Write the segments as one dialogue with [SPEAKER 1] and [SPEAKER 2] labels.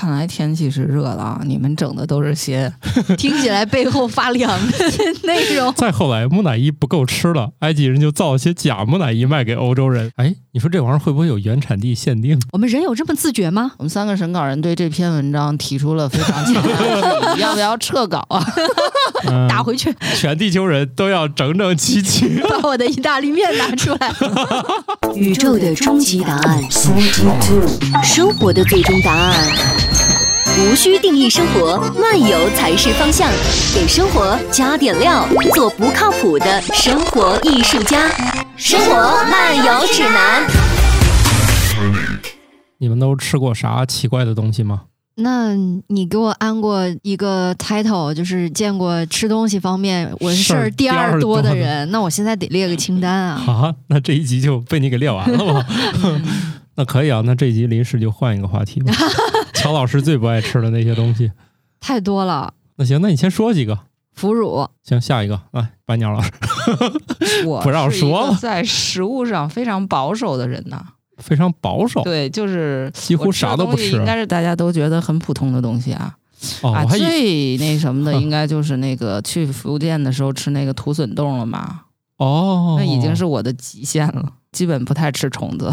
[SPEAKER 1] 看来天气是热了啊！你们整的都是些
[SPEAKER 2] 听起来背后发凉的内容。
[SPEAKER 3] 再后来，木乃伊不够吃了，埃及人就造了些假木乃伊卖给欧洲人。哎，你说这玩意儿会不会有原产地限定？
[SPEAKER 2] 我们人有这么自觉吗？
[SPEAKER 1] 我们三个审稿人对这篇文章提出了非常强烈的质疑，要不要撤稿啊？
[SPEAKER 3] 嗯
[SPEAKER 2] 打回去，
[SPEAKER 3] 全地球人都要整整齐齐。
[SPEAKER 2] 把我的意大利面拿出来。
[SPEAKER 4] 宇宙的终极答案，生活的最终答案。无需定义生活，漫游才是方向。给生活加点料，做不靠谱的生活艺术家。生活漫游指南。
[SPEAKER 3] 你们都吃过啥奇怪的东西吗？
[SPEAKER 2] 那你给我安过一个 title，就是见过吃东西方面我是事儿第二多的人，那我现在得列个清单啊。
[SPEAKER 3] 啊，那这一集就被你给列完了吗？那可以啊，那这集临时就换一个话题吧。乔老师最不爱吃的那些东西。
[SPEAKER 2] 太多了，
[SPEAKER 3] 那行，那你先说几个。
[SPEAKER 2] 腐乳，
[SPEAKER 3] 行，下一个来，白鸟老师，
[SPEAKER 1] 我
[SPEAKER 3] 不让说了
[SPEAKER 1] 在食物上非常保守的人呢。
[SPEAKER 3] 非常保守，
[SPEAKER 1] 对，就是
[SPEAKER 3] 几乎啥都不吃
[SPEAKER 1] 应该是大家都觉得很普通的东西啊。
[SPEAKER 3] 哦，
[SPEAKER 1] 啊，最那什么的，应该就是那个去福建的时候吃那个土笋冻了嘛，
[SPEAKER 3] 哦，
[SPEAKER 1] 那已经是我的极限了，基本不太吃虫子，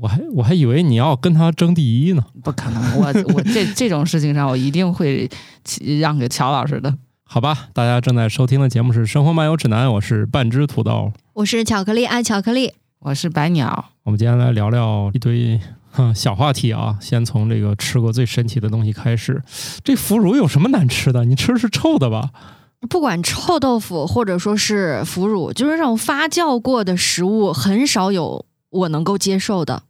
[SPEAKER 3] 我还我还以为你要跟他争第一呢。
[SPEAKER 1] 不可能。我我这这种事情上，我一定会让给乔老师的。
[SPEAKER 3] 好吧，大家正在收听的节目是《生活漫游指南》，我是半只土豆。
[SPEAKER 2] 我是巧克力爱巧克力，
[SPEAKER 1] 我是白鸟，
[SPEAKER 3] 我们今天来聊聊一堆哼小话题啊，先从这个吃过最神奇的东西开始。这腐乳有什么难吃的？你吃的是臭的吧？
[SPEAKER 2] 不管臭豆腐或者说是腐乳，就是这种发酵过的食物，很少有我能够接受的。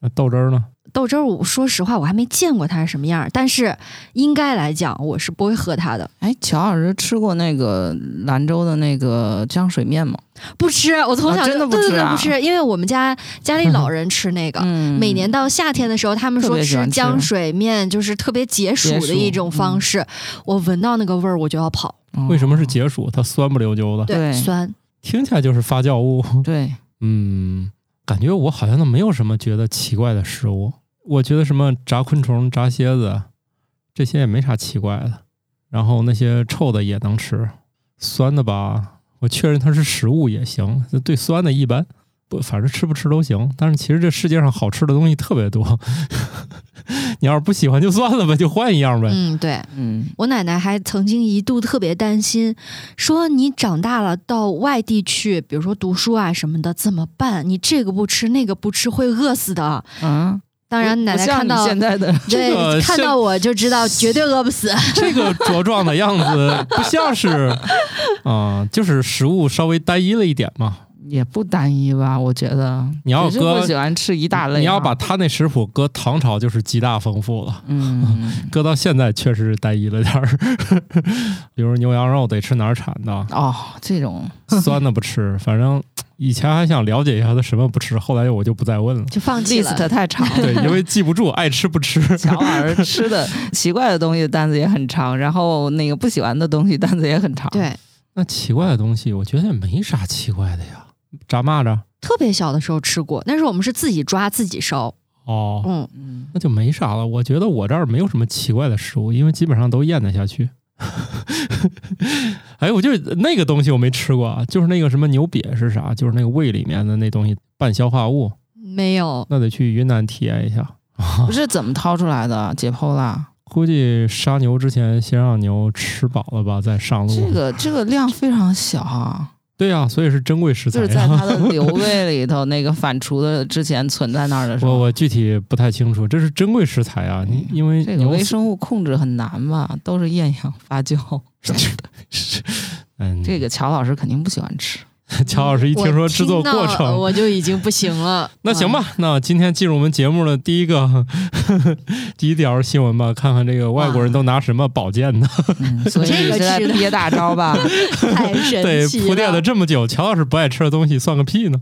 [SPEAKER 3] 那豆汁儿呢？
[SPEAKER 2] 豆汁儿，我说实话，我还没见过它是什么样儿，但是应该来讲，我是不会喝它的。
[SPEAKER 1] 哎，乔老师吃过那个兰州的那个浆水面吗？
[SPEAKER 2] 不吃，我从小就、
[SPEAKER 1] 啊真的不
[SPEAKER 2] 对对
[SPEAKER 1] 吃啊
[SPEAKER 2] 对不吃，因为我们家家里老人吃那个。
[SPEAKER 1] 嗯
[SPEAKER 2] 每年到夏天的时候，他们说吃浆水面就是特别解暑
[SPEAKER 1] 解暑
[SPEAKER 2] 的一种方式。我闻到那个味儿我就要跑，
[SPEAKER 3] 为什么是？解暑？它酸不溜秋的，
[SPEAKER 1] 对
[SPEAKER 2] 酸。
[SPEAKER 3] 听起来就是发酵物。
[SPEAKER 1] 对，
[SPEAKER 3] 嗯，感觉我好像都没有什么觉得奇怪的食物。我觉得什么炸昆虫、炸蝎子这些也没啥奇怪的。然后那些臭的也能吃，酸的吧，我确认它是食物也行。对酸的一般，不，反正吃不吃都行。但是其实这世界上好吃的东西特别多，你要是不喜欢就算了呗，就换一样呗。
[SPEAKER 2] 嗯，对。
[SPEAKER 1] 嗯，
[SPEAKER 2] 我奶奶还曾经一度特别担心，说你长大了到外地去，比如说读书啊什么的，怎么办？你这个不吃，那个不吃，会饿死的。
[SPEAKER 1] 嗯，
[SPEAKER 2] 当然，奶奶看到
[SPEAKER 1] 现在的
[SPEAKER 3] 这
[SPEAKER 2] 看到我就知道绝对饿不死。
[SPEAKER 3] 这个茁壮的样子不像是，啊、就是食物稍微单一了一点嘛。
[SPEAKER 1] 也不单一吧？我觉得
[SPEAKER 3] 你要
[SPEAKER 1] 只是
[SPEAKER 3] 搁
[SPEAKER 1] 不喜欢吃一大类啊，
[SPEAKER 3] 你要把他那食谱搁唐朝就是极大丰富了，
[SPEAKER 1] 嗯，
[SPEAKER 3] 搁到现在确实是单一了点儿。比如牛羊肉得吃哪儿产的，
[SPEAKER 1] 哦，这种
[SPEAKER 3] 酸的不吃。反正以前还想了解一下他什么不吃，后来我就不再问了。
[SPEAKER 2] 就放弃了。
[SPEAKER 1] list 太长了。
[SPEAKER 3] 对，因为记不住，爱吃不吃。
[SPEAKER 1] 乔老师吃的奇怪的东西单子也很长，然后那个不喜欢的东西单子也很长。，
[SPEAKER 2] 对，
[SPEAKER 3] 那奇怪的东西，我觉得也没啥奇怪的呀。炸蚂蚱，
[SPEAKER 2] 特别小的时候吃过，那时候我们是自己抓自己烧。
[SPEAKER 3] 哦，
[SPEAKER 2] 嗯，
[SPEAKER 1] 嗯，
[SPEAKER 3] 那就没啥了。我觉得我这儿没有什么奇怪的食物，因为基本上都咽得下去。哎，我就那个东西我没吃过啊，就是那个什么牛瘪是啥？就是那个胃里面的那东西半消化物，
[SPEAKER 2] 没有。
[SPEAKER 3] 那得去云南体验一下。
[SPEAKER 1] 不 是怎么掏出来的，解剖啦。
[SPEAKER 3] 估计杀牛之前先让牛吃饱了吧，再上路。
[SPEAKER 1] 这个这个量非常小啊，
[SPEAKER 3] 对呀、所以是珍贵食材啊。
[SPEAKER 1] 就是在它的 瘤胃里头那个反刍的之前存在那儿的时候，
[SPEAKER 3] 我我具体不太清楚，这是珍贵食材啊！你因为
[SPEAKER 1] 这个微生物控制很难吧？都是厌氧发酵，
[SPEAKER 3] 嗯，
[SPEAKER 1] 这个乔老师肯定不喜欢吃。
[SPEAKER 3] 乔老师一听说制作过程，
[SPEAKER 2] 我就已经不行了。
[SPEAKER 3] 那行吧，那今天进入我们节目的第一个 第一条新闻吧，看看这个外国人都拿什么保健呢？
[SPEAKER 1] 嗯，所以
[SPEAKER 2] 这个
[SPEAKER 1] 你是在
[SPEAKER 2] 吃的
[SPEAKER 1] 憋大招吧？
[SPEAKER 2] 嗯，太神
[SPEAKER 3] 对，
[SPEAKER 2] 奇
[SPEAKER 3] 铺垫了
[SPEAKER 2] 了。
[SPEAKER 3] 这么久，乔老师不爱吃的东西算个屁呢！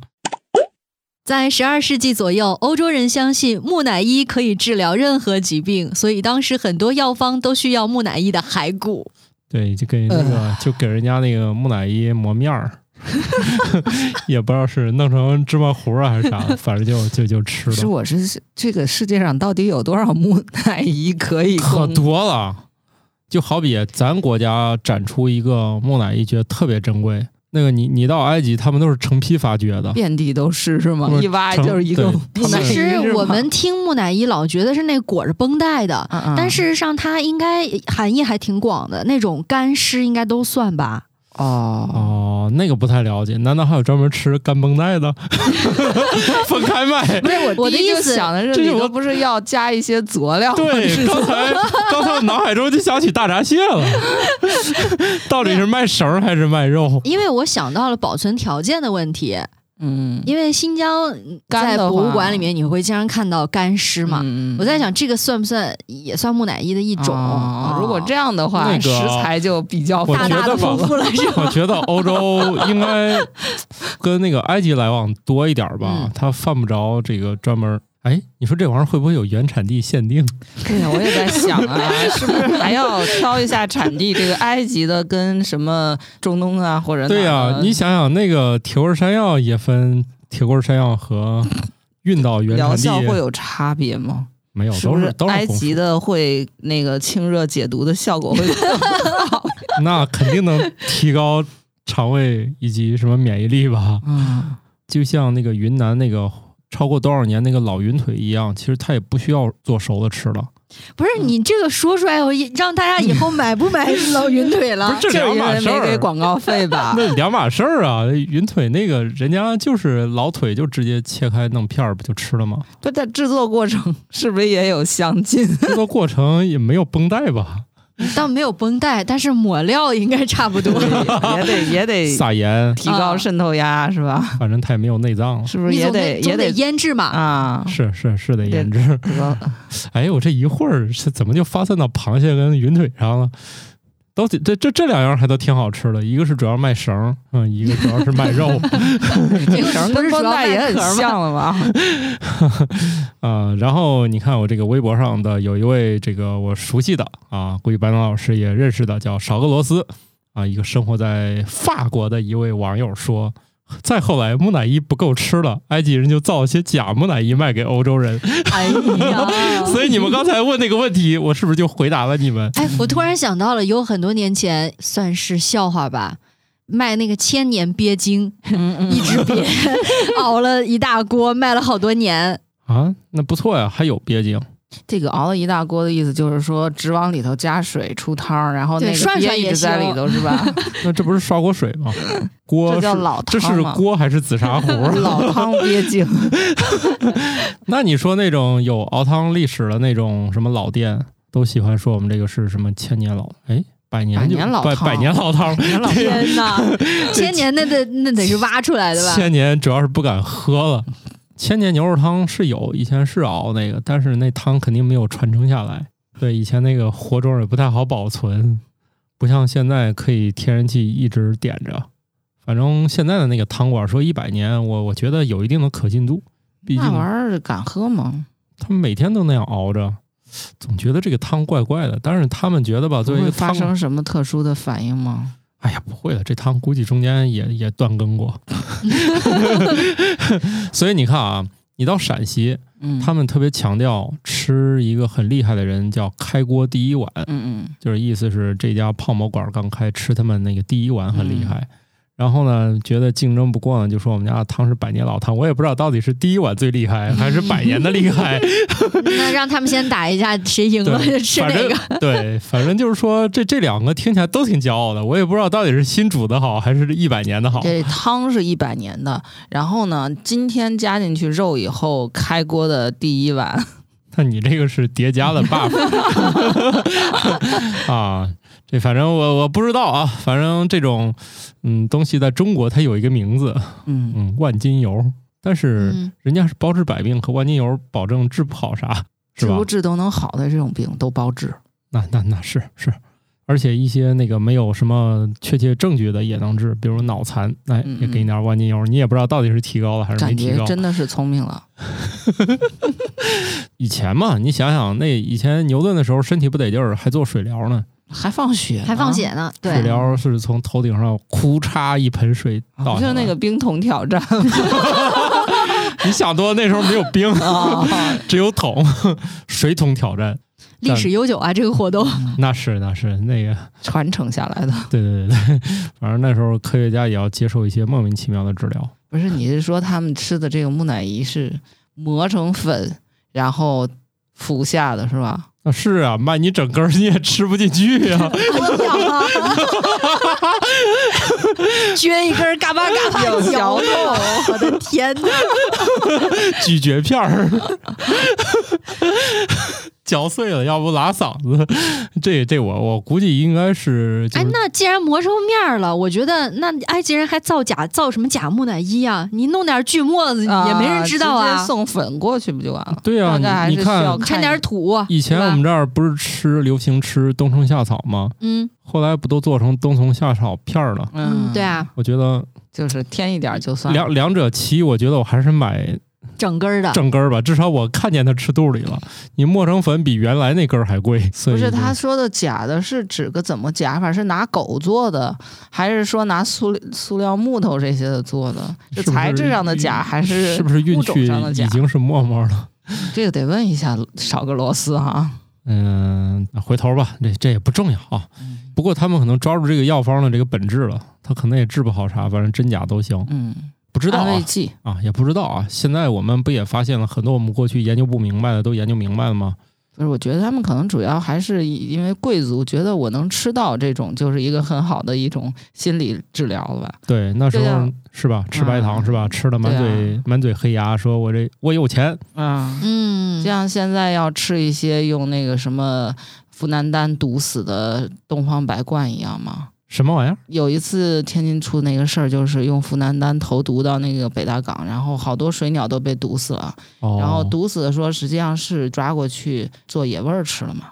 [SPEAKER 2] 在十二世纪左右，欧洲人相信木乃伊可以治疗任何疾病，所以当时很多药方都需要木乃伊的骸骨。
[SPEAKER 3] 对，就给那个、就给人家那个木乃伊磨面儿，也不知道是弄成芝麻糊啊还是啥，反正就就就吃了，
[SPEAKER 1] 是我是这个世界上到底有多少木乃伊可以
[SPEAKER 3] 可多了。就好比咱国家展出一个木乃伊，觉得特别珍贵。那个你你到埃及，他们都是成批发掘的，
[SPEAKER 1] 遍地都是是吗一挖就是一个木乃伊
[SPEAKER 2] 其实我们听木乃伊老觉得是那裹着绷带的，
[SPEAKER 1] 嗯嗯
[SPEAKER 2] 但事实上它应该含义还挺广的，那种干尸应该都算吧。
[SPEAKER 1] 哦，
[SPEAKER 3] 哦，那个不太了解。难道还有专门吃干绷带的？分开卖？
[SPEAKER 1] 不是我第一就
[SPEAKER 2] 我的意思
[SPEAKER 1] 想的是里
[SPEAKER 3] 这
[SPEAKER 1] 个不是要加一些佐料？
[SPEAKER 3] 对，刚才刚才我脑海中就想起大闸蟹了。到底是卖绳还是卖肉？
[SPEAKER 2] 因为我想到了保存条件的问题，
[SPEAKER 1] 嗯，
[SPEAKER 2] 因为新疆在博物馆里面你会经常看到干尸嘛。
[SPEAKER 1] 嗯
[SPEAKER 2] 我在想，这个算不算也算木乃伊的一种？
[SPEAKER 1] 哦如果这样的话，
[SPEAKER 3] 那个
[SPEAKER 1] 食材就比较
[SPEAKER 3] 我
[SPEAKER 2] 大大的
[SPEAKER 3] 觉得吧
[SPEAKER 2] 丰富了，
[SPEAKER 3] 我觉得欧洲应该跟那个埃及来往多一点儿吧
[SPEAKER 2] 嗯，
[SPEAKER 3] 它犯不着这个专门儿。哎，你说这玩意儿会不会有原产地限定？
[SPEAKER 1] 对呀，我也在想啊，是不是还要挑一下产地？这个埃及的跟什么中东啊，或者
[SPEAKER 3] 对呀、你想想，那个铁棍山药也分铁棍山药和运到原
[SPEAKER 1] 疗
[SPEAKER 3] 产地
[SPEAKER 1] 效会有差别吗？
[SPEAKER 3] 没有，都是都是
[SPEAKER 1] 埃，及的会那个清热解毒的效果会 更好？
[SPEAKER 3] 那肯定能提高肠胃以及什么免疫力吧？
[SPEAKER 1] 嗯，
[SPEAKER 3] 就像那个云南那个超过多少年那个老云腿一样，其实它也不需要做熟了吃了。
[SPEAKER 2] 不是你这个说出来，我让大家以后买不买老云腿了？
[SPEAKER 3] 这两码事儿
[SPEAKER 1] 没给广告费吧？
[SPEAKER 3] 那两码事儿啊！云腿那个人家就是老腿，就直接切开弄片儿不就吃了吗？
[SPEAKER 1] 不，它制作过程是不是也有相近？
[SPEAKER 3] 制作过程也没有绷带吧？
[SPEAKER 2] 倒没有绷带，但是抹料应该差不多。
[SPEAKER 1] 也得也得
[SPEAKER 3] 撒盐，
[SPEAKER 1] 提高渗透压是吧？
[SPEAKER 3] 反正它也没有内脏了。
[SPEAKER 1] 是不是也
[SPEAKER 2] 得
[SPEAKER 1] 得也得
[SPEAKER 2] 腌制嘛？
[SPEAKER 1] 啊？
[SPEAKER 3] 是是是得腌制。
[SPEAKER 1] 这个
[SPEAKER 3] 哎，我这一会儿是怎么就发散到螃蟹跟云腿上了？都这这这两样还都挺好吃的，一个是主要卖绳儿，嗯，一个主要是卖肉。
[SPEAKER 1] 这个绳跟绷带也很像 了吧？
[SPEAKER 3] 啊、然后你看我这个微博上的有一位这个我熟悉的啊，估计白龙老师也认识的，叫少俄罗斯啊，一个生活在法国的一位网友说。再后来，木乃伊不够吃了，埃及人就造些假木乃伊卖给欧洲人。
[SPEAKER 2] 哎呀，
[SPEAKER 3] 所以你们刚才问那个问题，我是不是就回答了你们？
[SPEAKER 2] 哎，我突然想到了，有很多年前算是笑话吧，卖那个千年鳖精，
[SPEAKER 1] 嗯嗯
[SPEAKER 2] 一只鳖 熬了一大锅，卖了好多年。
[SPEAKER 3] 啊，那不错呀，还有鳖精。
[SPEAKER 1] 这个熬了一大锅的意思就是说，只往里头加水出汤，然后那个
[SPEAKER 2] 涮涮
[SPEAKER 1] 一直在里头是吧？
[SPEAKER 3] 那这不是刷锅水吗？锅
[SPEAKER 1] 这叫老汤
[SPEAKER 3] 这是锅还是紫砂 壶？
[SPEAKER 1] 老汤鳖精。
[SPEAKER 3] 那你说那种有熬汤历史的那种什么老店，都喜欢说我们这个是什么千年老哎百年就
[SPEAKER 1] 百年老汤
[SPEAKER 3] 百百年老汤，
[SPEAKER 2] 天哪，千年那得那得是挖出来的吧？
[SPEAKER 3] 千年主要是不敢喝了。千年牛肉汤是有，以前是熬那个，但是那汤肯定没有传承下来。对，以前那个活种也不太好保存，不像现在可以天然气一直点着。反正现在的那个汤馆说一百年，我我觉得有一定的可信度，毕竟
[SPEAKER 1] 那玩意儿敢喝吗？
[SPEAKER 3] 他们每天都那样熬着，总觉得这个汤怪怪的。但是他们觉得吧，作为一个汤，
[SPEAKER 1] 生什么特殊的反应吗？
[SPEAKER 3] 哎呀，不会的，这汤估计中间也也断更过。所以你看啊，你到陕西，
[SPEAKER 1] 嗯，
[SPEAKER 3] 他们特别强调吃一个很厉害的人叫开锅第一碗，
[SPEAKER 1] 嗯嗯
[SPEAKER 3] 就是意思是这家泡馍馆刚开，吃他们那个第一碗很厉害。然后呢，觉得竞争不过呢，就说我们家的汤是百年老汤。我也不知道到底是第一碗最厉害，还是百年的厉害。
[SPEAKER 2] 那让他们先打一架，谁赢了
[SPEAKER 3] 对
[SPEAKER 2] 就吃哪个。
[SPEAKER 3] 对，反正就是说这这两个听起来都挺骄傲的。我也不知道到底是新煮的好，还是一百年的好。
[SPEAKER 1] 这汤是一百年的，然后呢，今天加进去肉以后开锅的第一碗，
[SPEAKER 3] 那你这个是叠加的 buff 啊？这反正我我不知道啊，反正这种嗯东西在中国它有一个名字，
[SPEAKER 1] 嗯，
[SPEAKER 3] 嗯，万金油，但是
[SPEAKER 2] 嗯，
[SPEAKER 3] 人家是包治百病，和万金油保证治不好啥，是吧
[SPEAKER 1] 治不？治都能好的这种病都包治。
[SPEAKER 3] 那那那是是，而且一些那个没有什么确切证据的也能治，比如脑残，哎，
[SPEAKER 1] 嗯
[SPEAKER 3] 也给你点万金油，你也不知道到底是提高了还是没提高。
[SPEAKER 1] 真的是聪明了。
[SPEAKER 3] 以前嘛，你想想，那以前牛顿的时候身体不得劲儿，还做水疗呢。
[SPEAKER 1] 还放血，
[SPEAKER 2] 还放血呢。
[SPEAKER 3] 水
[SPEAKER 2] 对，
[SPEAKER 3] 疗是从头顶上哭嚓一盆水
[SPEAKER 1] 啊，
[SPEAKER 3] 倒
[SPEAKER 1] 就是那个冰桶挑战
[SPEAKER 3] 你想多，那时候没有冰，
[SPEAKER 1] 啊？
[SPEAKER 3] 只有桶，水桶挑战，
[SPEAKER 2] 历史悠久啊，这个活动。
[SPEAKER 3] 那是那是那个，
[SPEAKER 1] 传承下来的。
[SPEAKER 3] 对对对对，反正那时候科学家也要接受一些莫名其妙的治疗。
[SPEAKER 1] 不是，你是说他们吃的这个木乃伊是磨成粉，然后服下的是吧？
[SPEAKER 3] 啊，是啊，卖你整根儿你也吃不进去呀
[SPEAKER 2] 撅一根儿，嘎巴嘎巴
[SPEAKER 1] 有嚼
[SPEAKER 2] 嚼
[SPEAKER 1] 头
[SPEAKER 2] 我的天哪！
[SPEAKER 3] 咀嚼片儿，嚼碎了，要不拉嗓子。这这我我估计应该是，就
[SPEAKER 2] 哎，那既然磨成面儿了，我觉得那埃及人还造假，造什么假木乃伊啊？你弄点锯末子，也没人知道啊
[SPEAKER 1] 直接。送粉过去不就完了？
[SPEAKER 3] 对啊，
[SPEAKER 1] 大概还
[SPEAKER 3] 你看，
[SPEAKER 2] 掺点土，
[SPEAKER 3] 以前我们这儿不是吃流行吃冬虫夏草吗？
[SPEAKER 2] 嗯
[SPEAKER 3] 后来不都做成冬虫夏草片儿了？
[SPEAKER 2] 嗯，对，啊，
[SPEAKER 3] 我觉得
[SPEAKER 1] 就是添一点就算了。
[SPEAKER 3] 两两者其一，我觉得我还是买
[SPEAKER 2] 整根儿的。
[SPEAKER 3] 整根儿吧，至少我看见它吃肚里了。你磨成粉比原来那根儿还贵，所以
[SPEAKER 1] 不是他说的假的，是指个怎么假法？是拿狗做的，还是说拿塑塑料木头这些的做的？是材质上的假，还是
[SPEAKER 3] 是不是运
[SPEAKER 1] 物种
[SPEAKER 3] 去
[SPEAKER 1] 上的假
[SPEAKER 3] 已经是沫沫了？
[SPEAKER 1] 这个得问一下少个螺丝哈。
[SPEAKER 3] 嗯，回头吧，这这也不重要啊。不过他们可能抓住这个药方的这个本质了，他可能也治不好啥，反正真假都行，
[SPEAKER 1] 嗯，
[SPEAKER 3] 不知道啊。啊，也不知道啊。现在我们不也发现了很多我们过去研究不明白的都研究明白了吗？
[SPEAKER 1] 不是，我觉得他们可能主要还是因为贵族觉得我能吃到这种，就是一个很好的一种心理治疗了吧？
[SPEAKER 3] 对，那时候是吧？吃白糖
[SPEAKER 1] 嗯
[SPEAKER 3] 是吧？吃的满嘴、满嘴黑牙，说我这我有钱，
[SPEAKER 1] 啊、
[SPEAKER 2] 嗯，
[SPEAKER 1] 像现在要吃一些用那个什么福南丹毒死的东方白冠一样吗？
[SPEAKER 3] 什么玩意儿？
[SPEAKER 1] 有一次天津出那个事儿，就是用福南丹投毒到那个北大港，然后好多水鸟都被毒死了。
[SPEAKER 3] 哦，
[SPEAKER 1] 然后毒死的说实际上是抓过去做野味儿吃了嘛。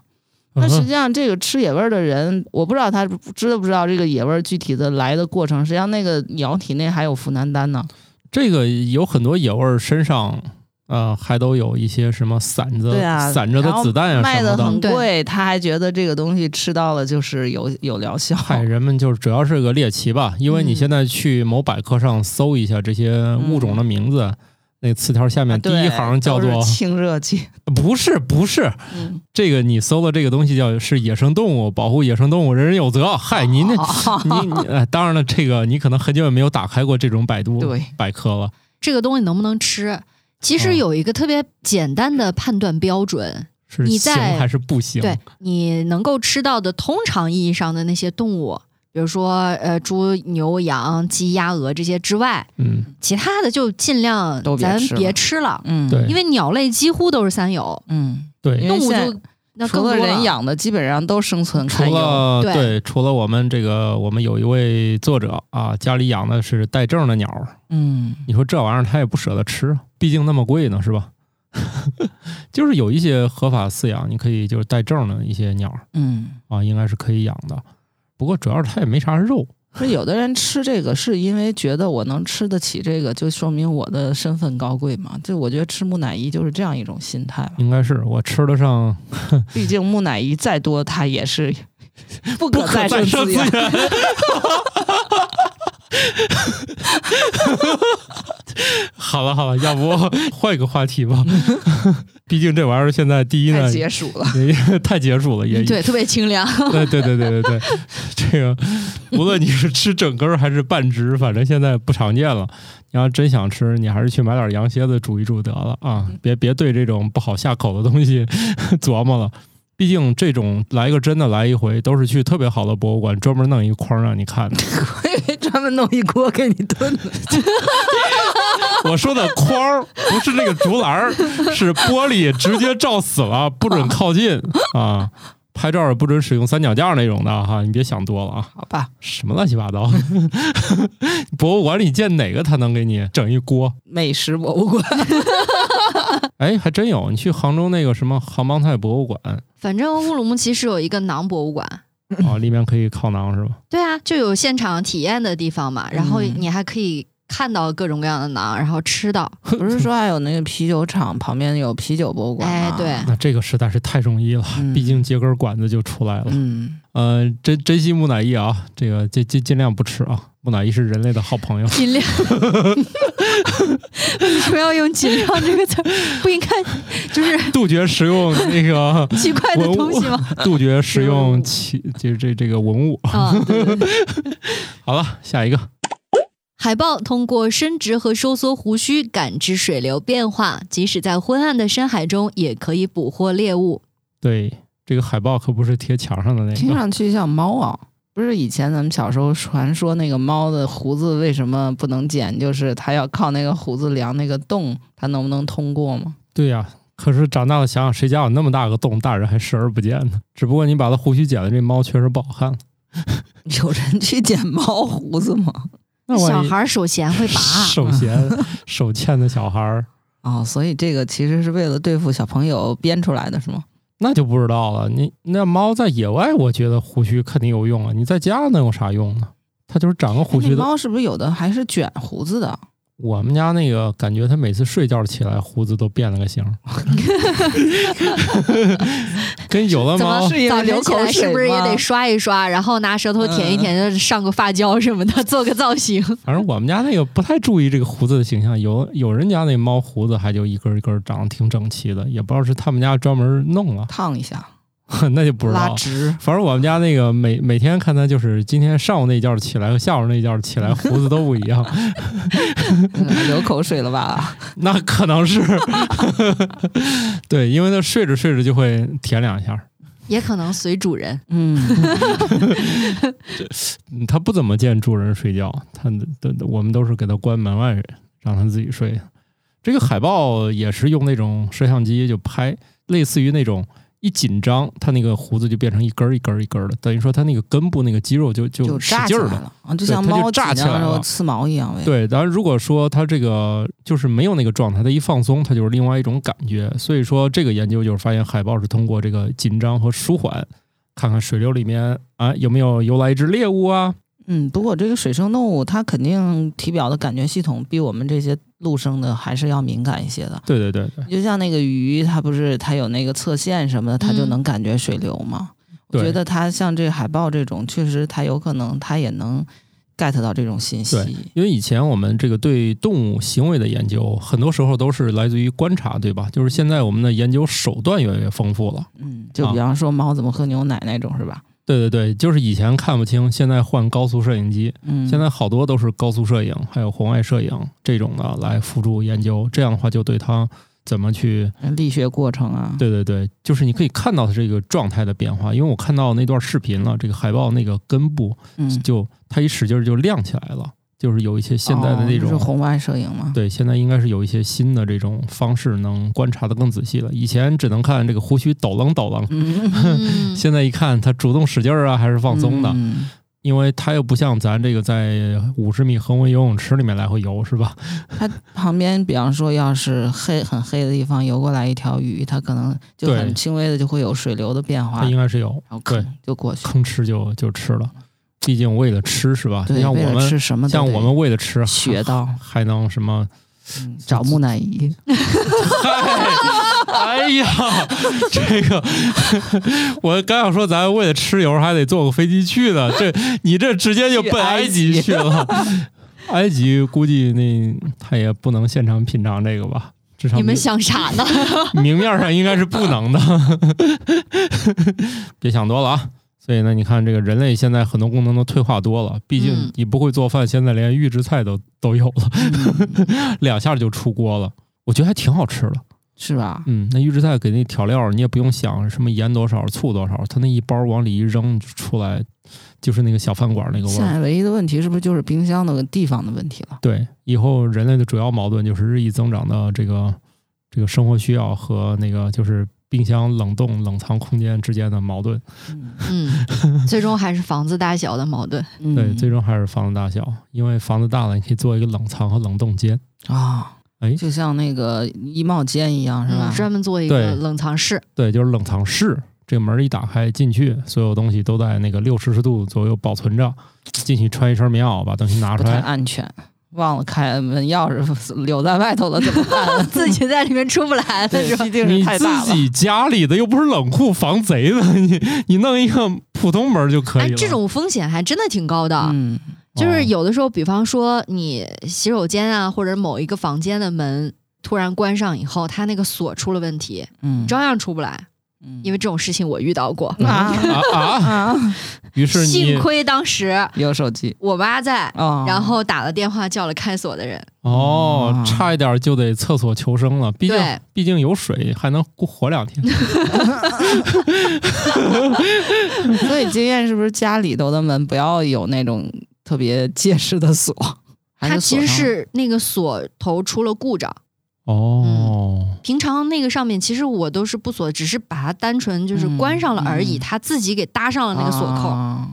[SPEAKER 1] 那实际上这个吃野味儿的人，我不知道他知道不知道这个野味儿具体的来的过程。实际上那个鸟体内还有福南丹呢。
[SPEAKER 3] 这个有很多野味儿身上，呃，还都有一些什么散着、
[SPEAKER 1] 对啊
[SPEAKER 3] 散着的子弹啊
[SPEAKER 1] 卖的
[SPEAKER 3] 什么的。
[SPEAKER 1] 很贵，他还觉得这个东西吃到了就是有有疗效。
[SPEAKER 3] 嗨，人们就是主要是个猎奇吧，因为你
[SPEAKER 1] 嗯
[SPEAKER 3] 现在去某百科上搜一下这些物种的名字，那词条下面第一行叫做
[SPEAKER 1] 清热剂。
[SPEAKER 3] 不是不是
[SPEAKER 1] 嗯，
[SPEAKER 3] 这个你搜的这个东西叫是野生动物，保护野生动物人人有责。嗨，您那
[SPEAKER 1] 哦
[SPEAKER 3] 你当然了，这个你可能很久也没有打开过这种百度
[SPEAKER 1] 对
[SPEAKER 3] 百科了。
[SPEAKER 2] 这个东西能不能吃？其实
[SPEAKER 3] 嗯。
[SPEAKER 2] 有一个特别简单的判断标准，
[SPEAKER 3] 是
[SPEAKER 2] 你
[SPEAKER 3] 行
[SPEAKER 2] 在
[SPEAKER 3] 还是不行？
[SPEAKER 2] 对你能够吃到的通常意义上的那些动物，比如说呃猪、牛、羊、鸡、鸭、鹅这些之外，
[SPEAKER 3] 嗯，
[SPEAKER 2] 其他的就尽量咱
[SPEAKER 1] 别吃了。嗯，
[SPEAKER 3] 对。
[SPEAKER 2] 因为鸟类几乎都是三有，
[SPEAKER 1] 嗯，
[SPEAKER 3] 对。
[SPEAKER 2] 动物就那
[SPEAKER 1] 除了
[SPEAKER 2] 更多
[SPEAKER 1] 人养的，基本上都生存
[SPEAKER 3] 除
[SPEAKER 1] 堪忧。
[SPEAKER 3] 了
[SPEAKER 2] 对
[SPEAKER 3] 除了我们这个，我们有一位作者啊，家里养的是带证的鸟儿，
[SPEAKER 1] 嗯，
[SPEAKER 3] 你说这玩意儿他也不舍得吃，毕竟那么贵呢，是吧？就是有一些合法饲养，你可以就是带证的一些鸟
[SPEAKER 1] 嗯，
[SPEAKER 3] 啊，应该是可以养的。不过主要是它也没啥肉，
[SPEAKER 1] 说有的人吃这个是因为觉得我能吃得起这个，就说明我的身份高贵嘛。就我觉得吃木乃伊就是这样一种心态吧。
[SPEAKER 3] 应该是我吃得上
[SPEAKER 1] 毕竟木乃伊再多，它也是不可再生资源。
[SPEAKER 3] 源。好了好了，要不换一个话题吧？毕竟这玩意儿现在第一呢
[SPEAKER 1] 太，解暑了。
[SPEAKER 3] 也 太解暑了，也
[SPEAKER 2] 对特别清凉。
[SPEAKER 3] 对对对对对对，这个无论你是吃整根儿还是半只，反正现在不常见了。你要真想吃，你还是去买点羊蝎子煮一煮得了啊！别别对这种不好下口的东西琢磨了。毕竟这种来一个真的来一回，都是去特别好的博物馆专门弄一筐让你看的。
[SPEAKER 1] 专门弄一锅给你炖的。
[SPEAKER 3] 我说的筐儿不是那个竹篮儿，是玻璃，直接照死了，不准靠近 啊！拍照也不准使用三脚架那种的哈，你别想多了啊！
[SPEAKER 1] 好吧，
[SPEAKER 3] 什么乱七八糟？博物馆里见哪个他能给你整一锅？
[SPEAKER 1] 美食博物馆。
[SPEAKER 3] 哎，还真有！你去杭州那个什么杭帮菜博物馆
[SPEAKER 2] 反正乌鲁木齐是有一个馕博物馆，
[SPEAKER 3] 啊，里面可以烤馕是吧？
[SPEAKER 2] 对啊，就有现场体验的地方嘛，然后
[SPEAKER 1] 嗯
[SPEAKER 2] 你还可以看到各种各样的馕，然后吃到。
[SPEAKER 1] 不是说还有那个啤酒厂旁边有啤酒博物馆吗？
[SPEAKER 2] 哎对
[SPEAKER 3] 那这个实在是太容易了，
[SPEAKER 1] 嗯
[SPEAKER 3] 毕竟接根管子就出来了。
[SPEAKER 1] 嗯，
[SPEAKER 3] 呃，珍珍惜木乃伊啊，这个尽尽尽量不吃啊。木乃伊是人类的好朋友。
[SPEAKER 2] 尽量。为什么要用“尽量”这个词？不应该就是
[SPEAKER 3] 杜绝食用那个
[SPEAKER 2] 奇怪的东西吗？
[SPEAKER 3] 杜绝食用奇就是这这个文物。
[SPEAKER 2] 啊，对对对。
[SPEAKER 3] 好了，下一个。
[SPEAKER 2] 海豹通过伸直和收缩胡须感知水流变化，即使在昏暗的深海中，也可以捕获猎物。
[SPEAKER 3] 对，这个海报可不是贴墙上的那个听。
[SPEAKER 1] 上去像猫啊。不是以前咱们小时候传说那个猫的胡子为什么不能剪？就是它要靠那个胡子量那个洞，它能不能通过吗？
[SPEAKER 3] 对呀、可是长大了想想，谁家有那么大个洞，大人还视而不见呢？只不过你把它胡须剪了，这猫确实不好看了。
[SPEAKER 1] 有人去剪猫胡子吗？
[SPEAKER 3] 那
[SPEAKER 2] 小孩手闲会拔，
[SPEAKER 3] 手闲手欠的小孩儿，
[SPEAKER 1] 哦，所以这个其实是为了对付小朋友编出来的，是吗？
[SPEAKER 3] 那就不知道了。你那猫在野外，我觉得胡须肯定有用啊。你在家能有啥用呢？它就是长个胡须的。
[SPEAKER 1] 猫是不是有的还是卷胡子的？
[SPEAKER 3] 我们家那个感觉，它每次睡觉起来胡子都变了个形儿，跟有的
[SPEAKER 1] 怎么
[SPEAKER 3] 猫
[SPEAKER 2] 早晨起
[SPEAKER 1] 口水
[SPEAKER 2] 来是不是也得刷一刷，然后拿舌头舔一舔，就上个发胶什么的，做个造型？
[SPEAKER 3] 反正我们家那个不太注意这个胡子的形象，有有人家那猫胡子还就一根一根长得挺整齐的，也不知道是他们家专门弄了，
[SPEAKER 1] 烫一下，
[SPEAKER 3] 那就不知道。
[SPEAKER 1] 拉直？
[SPEAKER 3] 反正我们家那个每每天看他就是今天上午那一觉起来和下午那一觉起来胡子都不一样，
[SPEAKER 1] 嗯 流口水了吧？
[SPEAKER 3] 那可能是对，因为他睡着睡着就会舔两下，
[SPEAKER 2] 也可能随主人。
[SPEAKER 1] 嗯，
[SPEAKER 3] 嗯它不怎么见主人睡觉，它的的我们都是给他关门外，让他自己睡。这个海豹也是用那种摄像机就拍，类似于那种一紧张，它那个胡子就变成一根儿一根儿一根儿的，等于说它那个根部那个肌肉就就使劲儿的。
[SPEAKER 1] 了啊，就像猫
[SPEAKER 3] 炸起
[SPEAKER 1] 的时候
[SPEAKER 3] 了
[SPEAKER 1] 刺毛一样。，
[SPEAKER 3] 对，当然如果说它这个就是没有那个状态，它一放松，它就是另外一种感觉。所以说这个研究就是发现海豹是通过这个紧张和舒缓，看看水流里面啊有没有游来一只猎物啊。
[SPEAKER 1] 嗯，不过这个水生动物它肯定体表的感觉系统比我们这些陆生的还是要敏感一些的。
[SPEAKER 3] 对对对对，
[SPEAKER 1] 就像那个鱼，它不是它有那个侧线什么的，它就
[SPEAKER 2] 嗯
[SPEAKER 1] 能感觉水流嘛。我觉得它像这海豹这种，确实它有可能它也能 get 到这种信息。
[SPEAKER 3] 对因为以前我们这个对动物行为的研究，很多时候都是来自于观察，对吧？就是现在我们的研究手段越来越丰富了。
[SPEAKER 1] 嗯，就比方说猫怎么喝牛奶那种，是吧？
[SPEAKER 3] 对对对，就是以前看不清，现在换高速摄影机，
[SPEAKER 1] 嗯，
[SPEAKER 3] 现在好多都是高速摄影，还有红外摄影这种的来辅助研究。这样的话，就对它怎么去，
[SPEAKER 1] 力学过程啊，
[SPEAKER 3] 对对对，就是你可以看到它这个状态的变化。因为我看到那段视频了，这个海豹那个根部
[SPEAKER 1] 嗯，
[SPEAKER 3] 就它一使劲儿就亮起来了，就是有一些现在的那
[SPEAKER 1] 哦
[SPEAKER 3] 种
[SPEAKER 1] 就是红外摄影嘛。
[SPEAKER 3] 对，现在应该是有一些新的这种方式能观察的更仔细了。以前只能看这个胡须抖楞抖楞，现在一看它主动使劲儿啊，还是放松的，
[SPEAKER 1] 嗯
[SPEAKER 3] 因为它又不像咱这个在五十米恒温游泳池里面来回游，是吧？
[SPEAKER 1] 它旁边，比方说，要是黑很黑的地方游过来一条鱼，它可能就很轻微的就会有水流的变化，
[SPEAKER 3] 它应该是有
[SPEAKER 1] 然后
[SPEAKER 3] 对
[SPEAKER 1] 吭就过去。
[SPEAKER 3] 吭哧就就吃了，毕竟为了吃是吧？
[SPEAKER 1] 对，
[SPEAKER 3] 像我们
[SPEAKER 1] 吃什么
[SPEAKER 3] 像我们为了吃
[SPEAKER 1] 学到，
[SPEAKER 3] 还能什么？
[SPEAKER 1] 嗯找木乃伊。
[SPEAKER 3] 哎呀，这个 我刚想说，咱为了吃，有时候还得坐个飞机去呢。这你这直接就奔埃及去了。埃及估计那他也不能现场品尝这个吧？至少
[SPEAKER 2] 你们
[SPEAKER 3] 明
[SPEAKER 2] 想啥呢？
[SPEAKER 3] 明面上应该是不能的。别想多了啊！所以呢，你看这个人类现在很多功能都退化多了，毕竟
[SPEAKER 2] 嗯
[SPEAKER 3] 你不会做饭，现在连预制菜都都有了，
[SPEAKER 1] 嗯
[SPEAKER 3] 两下就出锅了。我觉得还挺好吃的。
[SPEAKER 1] 是吧？
[SPEAKER 3] 嗯，那预制菜给那调料，你也不用想什么盐多少、醋多少，它那一包往里一扔就出来，就是那个小饭馆那个味儿。
[SPEAKER 1] 现在唯一的问题是不是就是冰箱那个地方的问题了？
[SPEAKER 3] 对，以后人类的主要矛盾就是日益增长的这个这个生活需要和那个就是冰箱冷冻冷藏空间之间的矛盾。
[SPEAKER 1] 嗯，
[SPEAKER 2] 嗯，最终还是房子大小的矛盾。
[SPEAKER 1] 嗯
[SPEAKER 3] 对，最终还是房子大小，因为房子大了，你可以做一个冷藏和冷冻间。
[SPEAKER 1] 啊，
[SPEAKER 3] 哎
[SPEAKER 1] 就像那个衣帽间一样，是吧
[SPEAKER 2] 嗯，？专门做一个冷藏室。
[SPEAKER 3] 对，就是冷藏室，这个门儿一打开进去，所有东西都在那个六摄氏度左右保存着。进去穿一身棉袄，把东西拿
[SPEAKER 1] 不太
[SPEAKER 3] 出来，
[SPEAKER 1] 安全。忘了开门钥匙留在外头了怎么办？
[SPEAKER 2] 自己在里面出不来了
[SPEAKER 1] 对，
[SPEAKER 2] 是吧？
[SPEAKER 1] 毕竟
[SPEAKER 3] 你
[SPEAKER 1] 是太大了。
[SPEAKER 3] 自己家里的又不是冷库防贼的，你你弄一个普通门就可以了。，
[SPEAKER 2] 哎这种风险还真的挺高的。
[SPEAKER 1] 嗯，
[SPEAKER 2] 就是有的时候，比方说你洗手间啊，或者某一个房间的门突然关上以后，它那个锁出了问题，
[SPEAKER 1] 嗯，
[SPEAKER 2] 照样出不来。因为这种事情我遇到过，
[SPEAKER 1] 啊
[SPEAKER 3] 啊啊！
[SPEAKER 1] 啊，
[SPEAKER 3] 于是
[SPEAKER 2] 幸亏当时
[SPEAKER 1] 有手机
[SPEAKER 2] 我妈在，
[SPEAKER 1] 哦，
[SPEAKER 2] 然后打了电话叫了开锁的人。
[SPEAKER 3] 哦
[SPEAKER 1] 啊，
[SPEAKER 3] 差一点就得厕所求生了，毕竟毕竟有水，还能活两天。
[SPEAKER 1] 所以经验是不是家里头的门不要有那种特别结实的锁？
[SPEAKER 2] 它其实是那个锁头出了故障，
[SPEAKER 3] 哦，
[SPEAKER 2] 平常那个上面其实我都是不锁，只是把它单纯就是关上了而已，它自己给搭上了那个锁扣。
[SPEAKER 1] 啊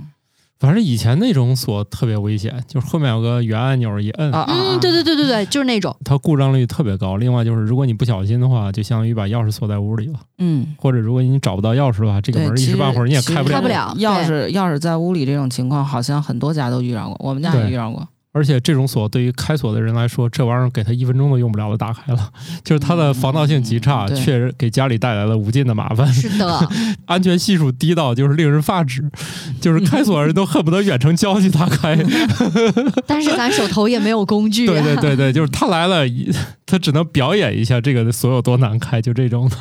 [SPEAKER 3] 反正以前那种锁特别危险，就是后面有个圆按钮一摁，
[SPEAKER 2] 嗯，对对对对对，就是那种。
[SPEAKER 3] 它故障率特别高。另外就是，如果你不小心的话，就相当于把钥匙锁在屋里了。
[SPEAKER 1] 嗯，
[SPEAKER 3] 或者如果你找不到钥匙的话，这个，门一时半会儿你也开不了。
[SPEAKER 2] 开不了
[SPEAKER 1] 钥匙钥匙在屋里这种情况，好像很多家都遇到过，我们家也遇到过。
[SPEAKER 3] 而且这种锁对于开锁的人来说，这玩意儿给他一分钟都用不了的打开了，就是它的防盗性极差，确实给家里带来了无尽的麻烦，
[SPEAKER 2] 是的，
[SPEAKER 3] 安全系数低到就是令人发指，就是开锁的人都恨不得远程交去打开。
[SPEAKER 2] 但是咱手头也没有工具、啊。
[SPEAKER 3] 对对对对，就是他来了，他只能表演一下这个锁有多难开，就这种的。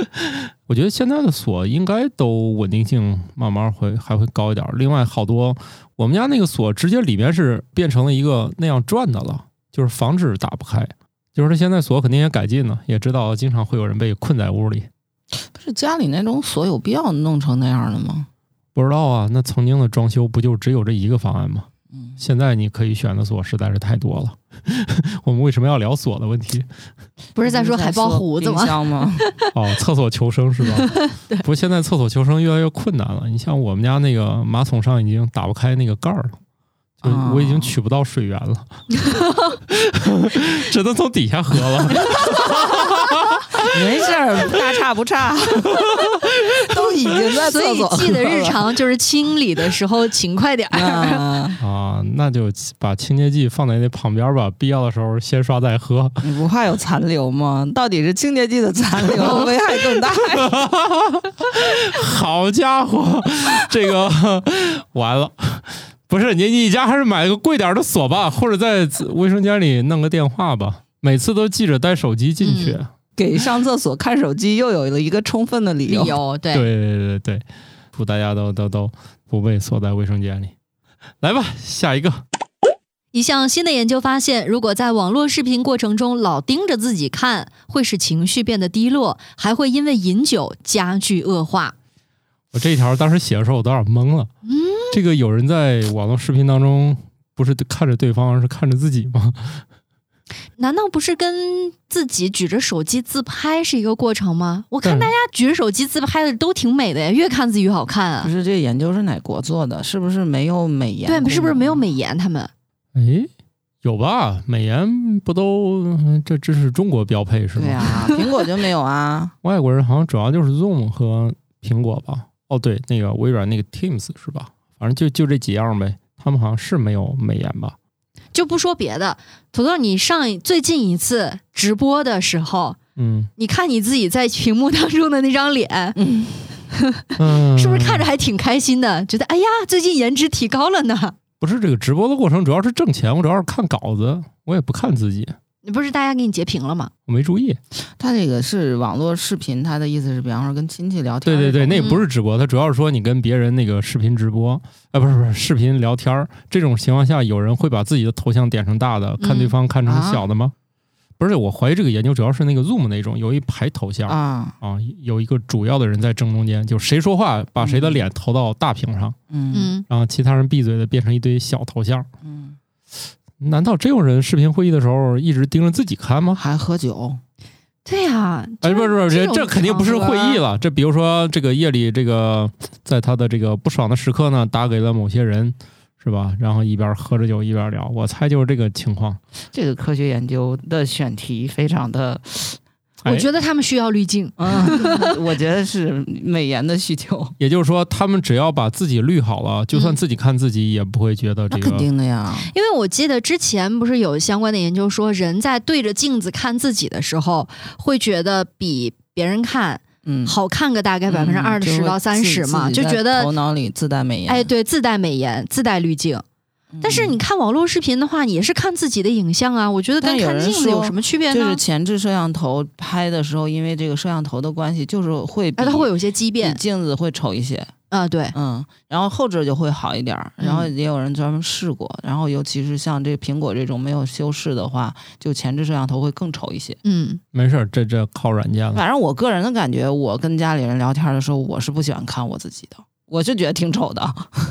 [SPEAKER 3] 我觉得现在的锁应该都稳定性慢慢会还会高一点。另外，好多我们家那个锁直接里面是变成了一个那样转的了，就是防止打不开。就是它现在锁肯定也改进了，也知道经常会有人被困在屋里。
[SPEAKER 1] 不是家里那种锁有必要弄成那样的吗？
[SPEAKER 3] 不知道啊，那曾经的装修不就只有这一个方案吗？
[SPEAKER 1] 嗯，
[SPEAKER 3] 现在你可以选的锁实在是太多了。我们为什么要聊锁的问题？
[SPEAKER 2] 不是在说海豹胡子
[SPEAKER 1] 冰
[SPEAKER 2] 吗？
[SPEAKER 1] 吗？
[SPEAKER 3] 哦，厕所求生是吧？不过现在厕所求生越来越困难了。你像我们家那个马桶上已经打不开那个盖儿了，我已经取不到水源了，只能从底下喝了。
[SPEAKER 1] 没事儿，大差不差，都已经在
[SPEAKER 2] 所以记得日常就是清理的时候勤快点儿。
[SPEAKER 1] 啊，
[SPEAKER 3] 啊，那就把清洁剂放在那旁边吧，必要的时候先刷再喝。
[SPEAKER 1] 你不怕有残留吗？到底是清洁剂的残留 危害更大呀？
[SPEAKER 3] 好家伙，这个完了。不是你，你家还是买个贵点的锁吧，或者在卫生间里弄个电话吧。每次都记着带手机进去。
[SPEAKER 2] 嗯
[SPEAKER 1] 给上厕所看手机又有了一个充分的理由。
[SPEAKER 2] 理由对
[SPEAKER 3] 对对对对，祝大家都都都不被锁在卫生间里。来吧，下一个。
[SPEAKER 2] 一项新的研究发现，如果在网络视频过程中老盯着自己看，会使情绪变得低落，还会因为饮酒加剧恶化。
[SPEAKER 3] 我这一条当时写的时候，我都有点懵了。
[SPEAKER 2] 嗯，
[SPEAKER 3] 这个有人在网络视频当中不是看着对方，而是看着自己吗？
[SPEAKER 2] 难道不是跟自己举着手机自拍是一个过程吗？我看大家举着手机自拍的都挺美的呀，越看自己越好看啊。
[SPEAKER 1] 不是这个研究是哪国做的？是不是没有美颜？
[SPEAKER 2] 对，是不是没有？美颜？他们
[SPEAKER 3] 哎，有吧？美颜不都这这是中国标配是吗？
[SPEAKER 1] 对啊，苹果就没有啊。
[SPEAKER 3] 外国人好像主要就是 Zoom 和苹果吧？哦，对，那个微软那个 Teams 是吧？反正就就这几样呗。他们好像是没有美颜吧？
[SPEAKER 2] 就不说别的，土豆，你上一最近一次直播的时候，
[SPEAKER 3] 嗯
[SPEAKER 2] 你看你自己在屏幕当中的那张脸，
[SPEAKER 1] 嗯，
[SPEAKER 3] 嗯，
[SPEAKER 2] 是不是看着还挺开心的？觉得哎呀，最近颜值提高了呢。
[SPEAKER 3] 不是这个直播的过程，主要是挣钱，我主要是看稿子，我也不看自己，
[SPEAKER 2] 你不是大家给你截屏了吗？
[SPEAKER 3] 我没注意。
[SPEAKER 1] 他这个是网络视频，他的意思是，比方说跟亲戚聊天
[SPEAKER 3] 对对对。那不是直播，他主要是说你跟别人那个视频直播，哎，不是不是视频聊天儿这种情况下，有人会把自己的头像点成大的，看对方看成小的吗？不是，我怀疑这个研究主要是那个 Zoom 那种，有一排头像啊
[SPEAKER 1] 啊，
[SPEAKER 3] 有一个主要的人在正中间，就谁说话把谁的脸投到大屏上，
[SPEAKER 1] 嗯
[SPEAKER 2] 嗯，
[SPEAKER 3] 然后其他人闭嘴的变成一堆小头像。
[SPEAKER 1] 嗯，
[SPEAKER 3] 难道这种人视频会议的时候一直盯着自己看吗？
[SPEAKER 1] 还喝酒，
[SPEAKER 2] 对呀、
[SPEAKER 3] 哎，不是不是，这这肯定不是会议了。这比如说，这个夜里，这个在他的这个不爽的时刻呢，打给了某些人，是吧？然后一边喝着酒一边聊，我猜就是这个情况。
[SPEAKER 1] 这个科学研究的选题非常的
[SPEAKER 3] 哎
[SPEAKER 2] 我觉得他们需要滤镜。
[SPEAKER 1] 嗯，我觉得是美颜的需求，
[SPEAKER 3] 也就是说，他们只要把自己滤好了，就算自己看自己，也不会觉得这个。
[SPEAKER 1] 那肯定的呀。
[SPEAKER 2] 因为我记得之前不是有相关的研究说，人在对着镜子看自己的时候，会觉得比别人看
[SPEAKER 1] 嗯，
[SPEAKER 2] 好看个大概百分之二十到三十嘛，就觉得
[SPEAKER 1] 头脑里自带美颜。
[SPEAKER 2] 哎，对，自带美颜，自带滤镜。
[SPEAKER 1] 嗯，
[SPEAKER 2] 但是你看网络视频的话，也是看自己的影像啊，我觉得跟看镜子有什么区别呢？
[SPEAKER 1] 就是前置摄像头拍的时候，因为这个摄像头的关系，就是会
[SPEAKER 2] 它会有些畸
[SPEAKER 1] 比
[SPEAKER 2] 变
[SPEAKER 1] 镜子会丑一些。
[SPEAKER 2] 啊，对，
[SPEAKER 1] 嗯，然后后置就会好一点儿，然后也有人专门试过，然后尤其是像这苹果这种没有修饰的话，就前置摄像头会更丑一些。
[SPEAKER 2] 嗯，
[SPEAKER 3] 没事儿，这这靠软件了。
[SPEAKER 1] 反正我个人的感觉，我跟家里人聊天的时候，我是不喜欢看我自己的，我是觉得挺丑的。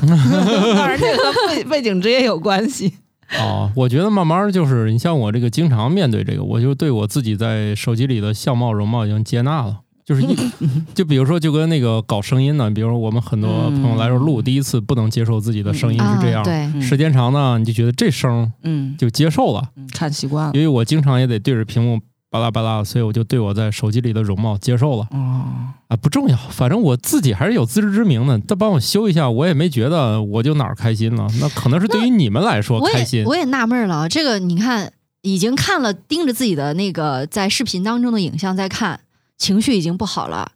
[SPEAKER 1] 但是，这个和背背景职业有关系。
[SPEAKER 3] 哦，我觉得慢慢就是，你像我这个经常面对这个，我就对我自己在手机里的相貌容貌已经接纳了。就是一，就比如说，就跟那个搞声音呢，比如说我们很多朋友来这儿录，第一次不能接受自己的声音
[SPEAKER 2] 啊
[SPEAKER 3] 是这样，
[SPEAKER 2] 对，
[SPEAKER 1] 嗯
[SPEAKER 3] 时间长呢，你就觉得这声
[SPEAKER 1] 嗯，
[SPEAKER 3] 就接受了。
[SPEAKER 1] 嗯看习惯了。
[SPEAKER 3] 因为我经常也得对着屏幕巴拉巴拉，所以我就对我在手机里的容貌接受了
[SPEAKER 1] 哦，
[SPEAKER 3] 啊，不重要，反正我自己还是有自知之明的。他帮我修一下，我也没觉得我就哪儿开心了，那可能是对于你们来说开心
[SPEAKER 2] 也。我也纳闷了，这个你看，已经看了盯着自己的那个在视频当中的影像在看，情绪已经不好了。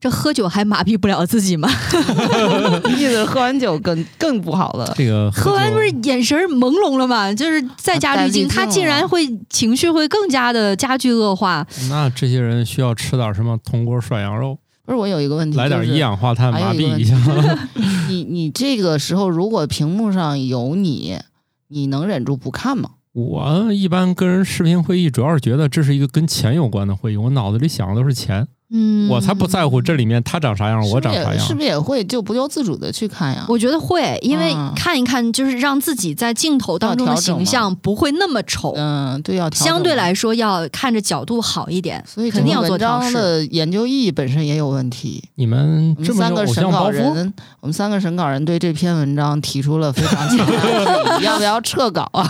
[SPEAKER 2] 这喝酒还麻痹不了自己吗？
[SPEAKER 1] 意思是喝完酒更更不好了。
[SPEAKER 3] 这个酒
[SPEAKER 2] 喝完不是眼神朦胧了吗？就是再加滤镜，他竟然会情绪会更加的加剧恶化。
[SPEAKER 3] 那这些人需要吃点什么铜锅涮羊肉，
[SPEAKER 1] 不是我有一个问题，就是
[SPEAKER 3] 来点一氧化碳麻痹一下。
[SPEAKER 1] 你你这个时候如果屏幕上有你，你能忍住不看吗？
[SPEAKER 3] 我一般跟人视频会议，主要是觉得这是一个跟钱有关的会议，我脑子里想的都是钱，
[SPEAKER 2] 嗯，
[SPEAKER 3] 我才不在乎这里面他长啥样，我长啥样
[SPEAKER 1] 是不是也是。不是也会就不由自主的去看呀？
[SPEAKER 2] 我觉得会，因为
[SPEAKER 1] 嗯
[SPEAKER 2] 看一看，就是让自己在镜头当中的形象不会那么丑，
[SPEAKER 1] 嗯，对，要
[SPEAKER 2] 相对来说要看着角度好一点，
[SPEAKER 1] 所以
[SPEAKER 2] 肯定要
[SPEAKER 1] 文
[SPEAKER 2] 做调试。
[SPEAKER 1] 章的研究意义本身也有问题。
[SPEAKER 3] 你们
[SPEAKER 1] 我
[SPEAKER 3] 这么
[SPEAKER 1] 三个审？稿人，我们三个审稿人对这篇文章提出了非常强烈的质疑，要不要撤稿啊？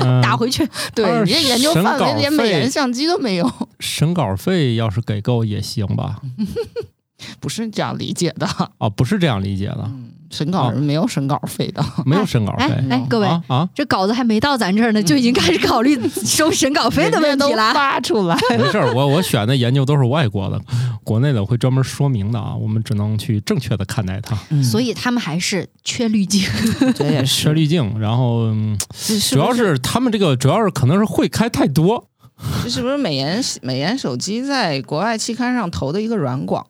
[SPEAKER 3] 嗯
[SPEAKER 2] 打回去，
[SPEAKER 1] 对
[SPEAKER 3] 二
[SPEAKER 1] 你这研究范围连美颜相机都没有，
[SPEAKER 3] 审稿费要是给够也行吧？
[SPEAKER 1] 不是这样理解的。
[SPEAKER 3] 啊，不是这样理解的，
[SPEAKER 1] 嗯，审稿人没有审稿费的。
[SPEAKER 3] 没有审稿费。
[SPEAKER 2] 哎哎，各位，
[SPEAKER 3] 啊啊，
[SPEAKER 2] 这稿子还没到咱这儿呢，就已经开始考虑收审稿费的问题了。
[SPEAKER 1] 发出来，
[SPEAKER 3] 没事儿，我我选的研究都是外国的，国内的会专门说明的啊，我们只能去正确的看待它，
[SPEAKER 2] 所以他们还是缺滤镜。
[SPEAKER 1] 这也
[SPEAKER 3] 缺滤镜，然后、嗯
[SPEAKER 1] 这是？
[SPEAKER 3] 主要是他们这个主要是可能是会开太多，
[SPEAKER 1] 这是不是美颜美颜手机在国外期刊上投的一个软广？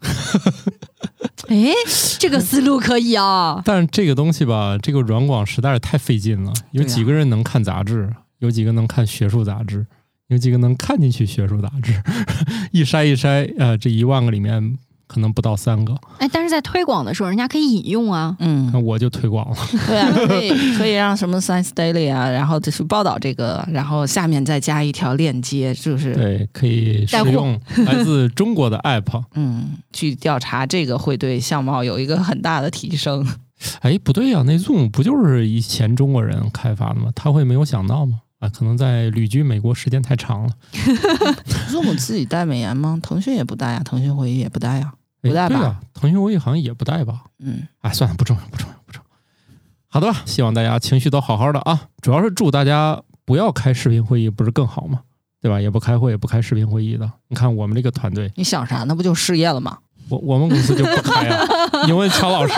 [SPEAKER 2] 哎，这个思路可以啊。
[SPEAKER 3] 但是这个东西吧，这个软广实在是太费劲了。有几个人能看杂志？有几个能看学术杂志？有几个能看进去学术杂志？一筛一筛，呃，这一万个里面可能不到三个。
[SPEAKER 2] 哎，但是在推广的时候，人家可以引用啊。
[SPEAKER 1] 嗯
[SPEAKER 3] 那，我就推广了。
[SPEAKER 1] 对啊，可以可以让什么 Science Daily 啊，然后就去报道这个，然后下面再加一条链接，是就是
[SPEAKER 3] 对，可以使用 来自中国的 app。
[SPEAKER 1] 嗯，去调查这个会对相貌有一个很大的提升。
[SPEAKER 3] 哎，不对呀、那 Zoom 不就是以前中国人开发的吗？他会没有想到吗？啊，可能在旅居美国时间太长了。
[SPEAKER 1] Zoom 自己带美颜吗？腾讯也不带呀，腾讯会议也不带呀。
[SPEAKER 3] 哎
[SPEAKER 1] 不带吧
[SPEAKER 3] 腾讯会议好像也不带吧？
[SPEAKER 1] 嗯，
[SPEAKER 3] 哎，算了，不重要，不重要，不重要。好的吧，希望大家情绪都好好的啊。主要是祝大家不要开视频会议，不是更好吗？对吧？也不开会，也不开视频会议的。你看我们这个团队，
[SPEAKER 1] 你想啥？那不就失业了吗？
[SPEAKER 3] 我我们公司就不开啊。你问乔老师，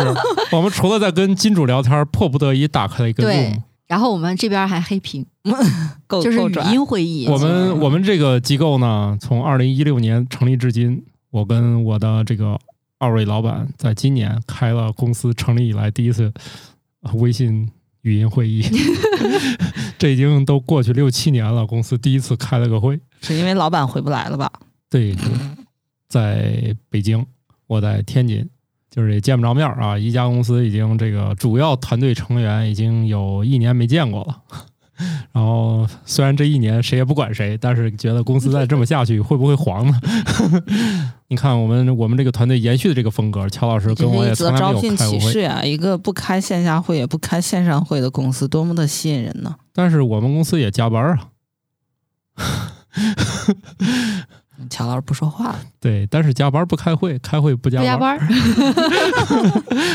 [SPEAKER 3] 我们除了在跟金主聊天，迫不得已打开了一个
[SPEAKER 2] 对
[SPEAKER 3] Zoom。
[SPEAKER 2] 然后我们这边还黑屏，就是语音会议。
[SPEAKER 3] 我们我们这个机构呢，从二零一六年成立至今，我跟我的这个二位老板在今年开了公司成立以来第一次呃微信语音会议，这已经都过去六七年了，公司第一次开了个会。
[SPEAKER 1] 是因为老板回不来了吧？
[SPEAKER 3] 对，在北京，我在天津，就是也见不着面儿啊。一家公司已经这个主要团队成员已经有一年没见过了。然后虽然这一年谁也不管谁，但是觉得公司再这么下去会不会黄呢？你看我们我们这个团队延续的这个风格，乔老师跟我也从来没有
[SPEAKER 1] 招聘
[SPEAKER 3] 开过会，
[SPEAKER 1] 启事呀！一个不开线下会也不开线上会的公司，多么的吸引人呢？
[SPEAKER 3] 但是我们公司也加班啊。
[SPEAKER 1] 乔老师不说话了，
[SPEAKER 3] 对，但是加班不开会，开会不加
[SPEAKER 2] 班，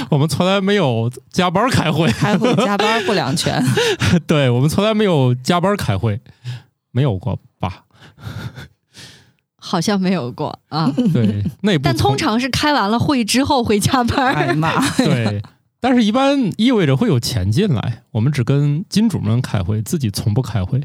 [SPEAKER 3] 我们从来没有加班开会，
[SPEAKER 1] 开会加班不两全。
[SPEAKER 3] 对我们从来没有加班开会，没有过吧？
[SPEAKER 2] 好像没有过啊。
[SPEAKER 3] 对，内 部
[SPEAKER 2] 但通常是开完了会之后会加班。
[SPEAKER 1] 哎呀妈，
[SPEAKER 3] 对，但是一般意味着会有钱进来。我们只跟金主们开会，自己从不开会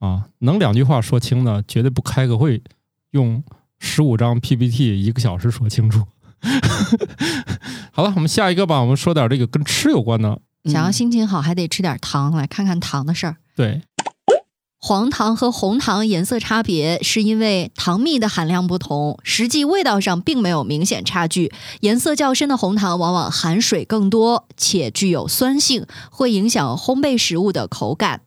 [SPEAKER 3] 啊。能两句话说清的，绝对不开个会，用十五张 PPT 一个小时说清楚。好了，我们下一个吧。我们说点这个跟吃有关的。
[SPEAKER 2] 想要
[SPEAKER 1] 嗯
[SPEAKER 2] 心情好，还得吃点糖，来看看糖的事儿。
[SPEAKER 3] 对，
[SPEAKER 2] 黄糖和红糖颜色差别，是因为糖蜜的含量不同，实际味道上并没有明显差距。颜色较深的红糖往往含水更多，且具有酸性，会影响烘焙食物的口感。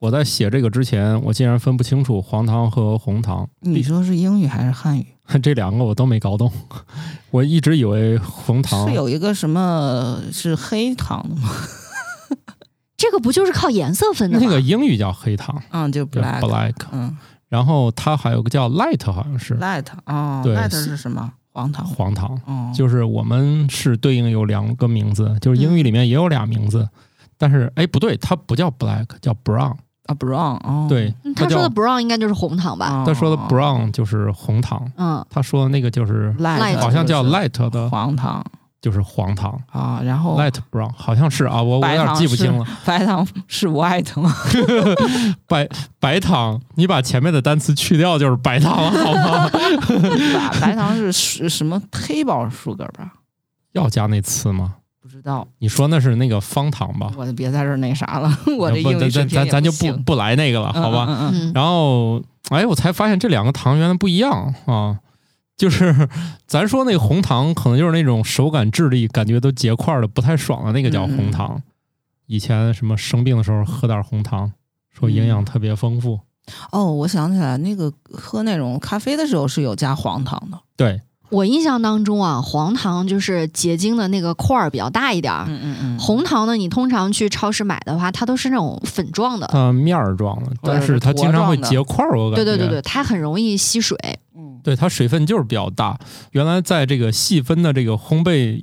[SPEAKER 3] 我在写这个之前，我竟然分不清楚黄糖和红糖。
[SPEAKER 1] 你说是英语还是汉语？
[SPEAKER 3] 这两个我都没搞懂，我一直以为红糖
[SPEAKER 1] 是有一个什么是黑糖的吗？
[SPEAKER 2] 这个不就是靠颜色分的吗？
[SPEAKER 3] 那个英语叫黑糖，
[SPEAKER 1] 嗯，就 black。
[SPEAKER 3] black，
[SPEAKER 1] 嗯
[SPEAKER 3] 然后它还有个叫 light，好像是
[SPEAKER 1] ，light 哦
[SPEAKER 3] 对
[SPEAKER 1] ，light 是什么？黄糖。
[SPEAKER 3] 黄糖。
[SPEAKER 1] 哦，
[SPEAKER 3] 就是我们是对应有两个名字，就是英语里面也有俩名字，但是哎不对，它不叫 black，叫 brown。
[SPEAKER 1] 啊，brown 哦，
[SPEAKER 3] 对，
[SPEAKER 2] 嗯他说的 brown 应该就是红糖吧？
[SPEAKER 1] 哦，
[SPEAKER 3] 他说的 brown 就是红糖，
[SPEAKER 2] 嗯，
[SPEAKER 3] 他说的那个就是
[SPEAKER 1] ，light
[SPEAKER 3] 好像叫 light 的，
[SPEAKER 1] 黄糖
[SPEAKER 3] 就是黄糖
[SPEAKER 1] 啊，然后
[SPEAKER 3] light brown，好像是啊，我我有点记不清了。
[SPEAKER 1] 白糖是 white 吗？
[SPEAKER 3] 白白糖，你把前面的单词去掉就是白糖了，好吗？
[SPEAKER 1] 白白糖是是什么黑宝 sugar 吧？
[SPEAKER 3] 要加那词吗？
[SPEAKER 1] 道，
[SPEAKER 3] 你说那是那个方糖吧？
[SPEAKER 1] 我就别在这儿那啥了，我这
[SPEAKER 3] 不咱
[SPEAKER 1] 英语水平也
[SPEAKER 3] 咱咱咱就不不来那个了，好吧？
[SPEAKER 1] 嗯嗯
[SPEAKER 2] 嗯，
[SPEAKER 3] 然后，哎，我才发现这两个糖原来不一样啊！就是 咱说那个红糖，可能就是那种手感质地感觉都结块儿的，不太爽的那个叫红糖。以前什么生病的时候喝点红糖，说营养特别丰富。
[SPEAKER 1] 哦，我想起来，那个喝那种咖啡的时候是有加黄糖的。
[SPEAKER 3] 对，
[SPEAKER 2] 我印象当中啊，黄糖就是结晶的那个块儿比较大一点儿。
[SPEAKER 1] 嗯嗯嗯，
[SPEAKER 2] 红糖呢，你通常去超市买的话，它都是那种粉状的。
[SPEAKER 3] 它面儿状的，但是它经常会结块儿。我感觉
[SPEAKER 2] 对对对对，它很容易吸水。
[SPEAKER 1] 嗯
[SPEAKER 3] 对它水分就是比较大。原来在这个细分的这个烘焙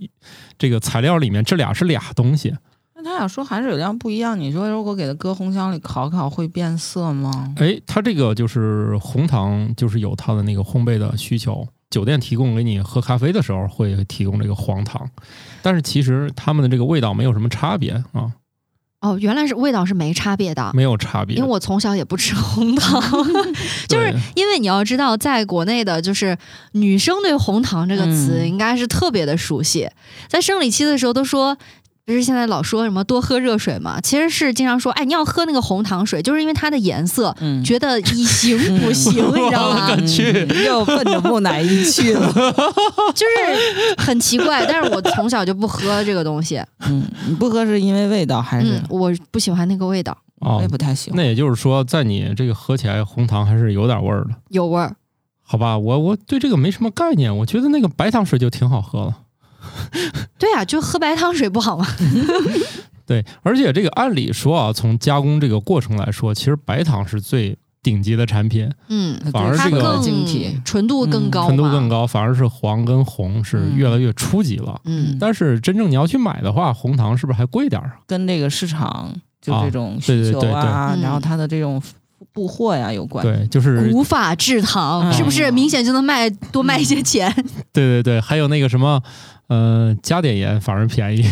[SPEAKER 3] 这个材料里面，这俩是俩东西。
[SPEAKER 1] 那他俩说含水量不一样，你说如果给它搁红箱里烤烤会变色吗？
[SPEAKER 3] 哎，它这个就是红糖，就是有它的那个烘焙的需求。酒店提供给你喝咖啡的时候会提供这个黄糖，但是其实他们的这个味道没有什么差别啊，
[SPEAKER 2] 哦，原来是味道是没差别的。
[SPEAKER 3] 没有差别。
[SPEAKER 2] 因为我从小也不吃红糖，就是因为你要知道，在国内的，就是女生对红糖这个词
[SPEAKER 1] 嗯
[SPEAKER 2] 应该是特别的熟悉，在生理期的时候都说。不是现在老说什么多喝热水嘛？其实是经常说，哎，你要喝那个红糖水，就是因为它的颜色，
[SPEAKER 1] 嗯，
[SPEAKER 2] 觉得以形补形，你知道吗？
[SPEAKER 3] 我去
[SPEAKER 1] 嗯又奔着木乃伊去了。
[SPEAKER 2] 就是很奇怪。但是我从小就不喝这个东西，
[SPEAKER 1] 嗯，你不喝是因为味道还是
[SPEAKER 2] 嗯？，我不喜欢那个味道，
[SPEAKER 3] 哦
[SPEAKER 1] 我也，不太喜欢。
[SPEAKER 3] 那也就是说，在你这个喝起来红糖还是有点味儿的，
[SPEAKER 2] 有味儿。
[SPEAKER 3] 好吧？我我对这个没什么概念，我觉得那个白糖水就挺好喝了。
[SPEAKER 2] 对啊，就喝白糖水不好吗？
[SPEAKER 3] 对，而且这个按理说啊，从加工这个过程来说，其实白糖是最顶级的产品，
[SPEAKER 2] 嗯，
[SPEAKER 3] 反而这个
[SPEAKER 2] 它更
[SPEAKER 1] 晶体，
[SPEAKER 2] 纯度更
[SPEAKER 1] 嗯
[SPEAKER 2] 高嘛，
[SPEAKER 3] 纯度更高，反而是黄跟红是
[SPEAKER 1] 嗯
[SPEAKER 3] 越来越初级了。
[SPEAKER 2] 嗯，
[SPEAKER 3] 但是真正你要去买的话，红糖是不是还贵点儿？
[SPEAKER 1] 跟那个市场就
[SPEAKER 3] 啊
[SPEAKER 1] 这种需求
[SPEAKER 3] 对
[SPEAKER 1] 啊，然后它的这种布货呀有关。
[SPEAKER 3] 对，就是
[SPEAKER 2] 无法制糖，
[SPEAKER 1] 嗯
[SPEAKER 2] 是不是明显就能卖多卖一些钱？
[SPEAKER 3] 对对对，还有那个什么，呃，加点盐反而便宜，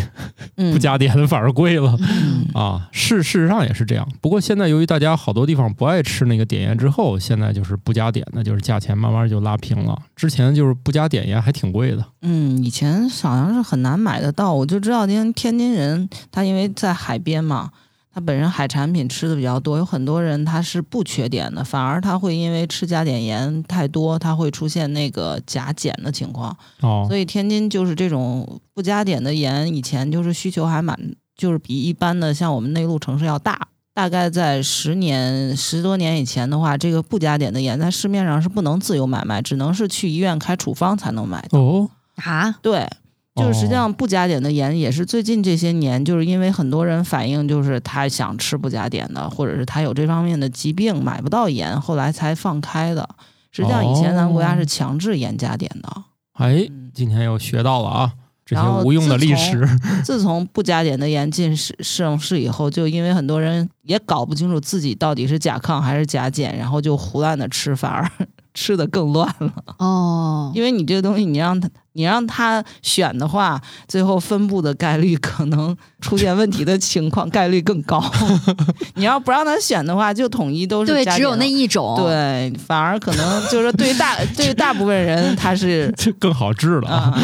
[SPEAKER 1] 嗯，
[SPEAKER 3] 不加点的反而贵了。
[SPEAKER 1] 嗯
[SPEAKER 3] 啊，事事实上也是这样。不过现在由于大家好多地方不爱吃那个碘盐之后，现在就是不加碘的，就是价钱慢慢就拉平了。之前就是不加碘盐还挺贵的。
[SPEAKER 1] 嗯，以前好像是很难买得到，我就知道天天津人他因为在海边嘛，他本身海产品吃的比较多，有很多人他是不缺碘的，反而他会因为吃加碘盐太多，他会出现那个甲减的情况。
[SPEAKER 3] 哦
[SPEAKER 1] 所以天津就是这种不加碘的盐，以前就是需求还蛮，就是比一般的像我们内陆城市要大。大概在十年十多年以前的话，这个不加碘的盐在市面上是不能自由买卖，只能是去医院开处方才能买到。
[SPEAKER 3] 哦，
[SPEAKER 2] 啊，
[SPEAKER 1] 对，就是实际
[SPEAKER 3] 哦
[SPEAKER 1] 上不加碘的盐也是最近这些年，就是因为很多人反映就是他想吃不加碘的，或者是他有这方面的疾病买不到盐，后来才放开的。实际上以前咱们国家
[SPEAKER 3] 哦
[SPEAKER 1] 是强制盐加碘的。
[SPEAKER 3] 哎，
[SPEAKER 1] 嗯，
[SPEAKER 3] 今天又学到了啊，这些无用的历史。
[SPEAKER 1] 自从不加碘的盐进市市市以后，就因为很多人也搞不清楚自己到底是甲亢还是甲减，然后就胡乱的吃，反而吃的更乱了。
[SPEAKER 2] 哦，
[SPEAKER 1] 因为你这个东西，你让他你让他选的话，最后分布的概率可能出现问题的情况概率更高。你要不让他选的话，就统一都是
[SPEAKER 2] 对，只有那一种。，
[SPEAKER 1] 对，反而可能就是对于大 对大部分人他是
[SPEAKER 3] 这更好治了啊！
[SPEAKER 1] 啊，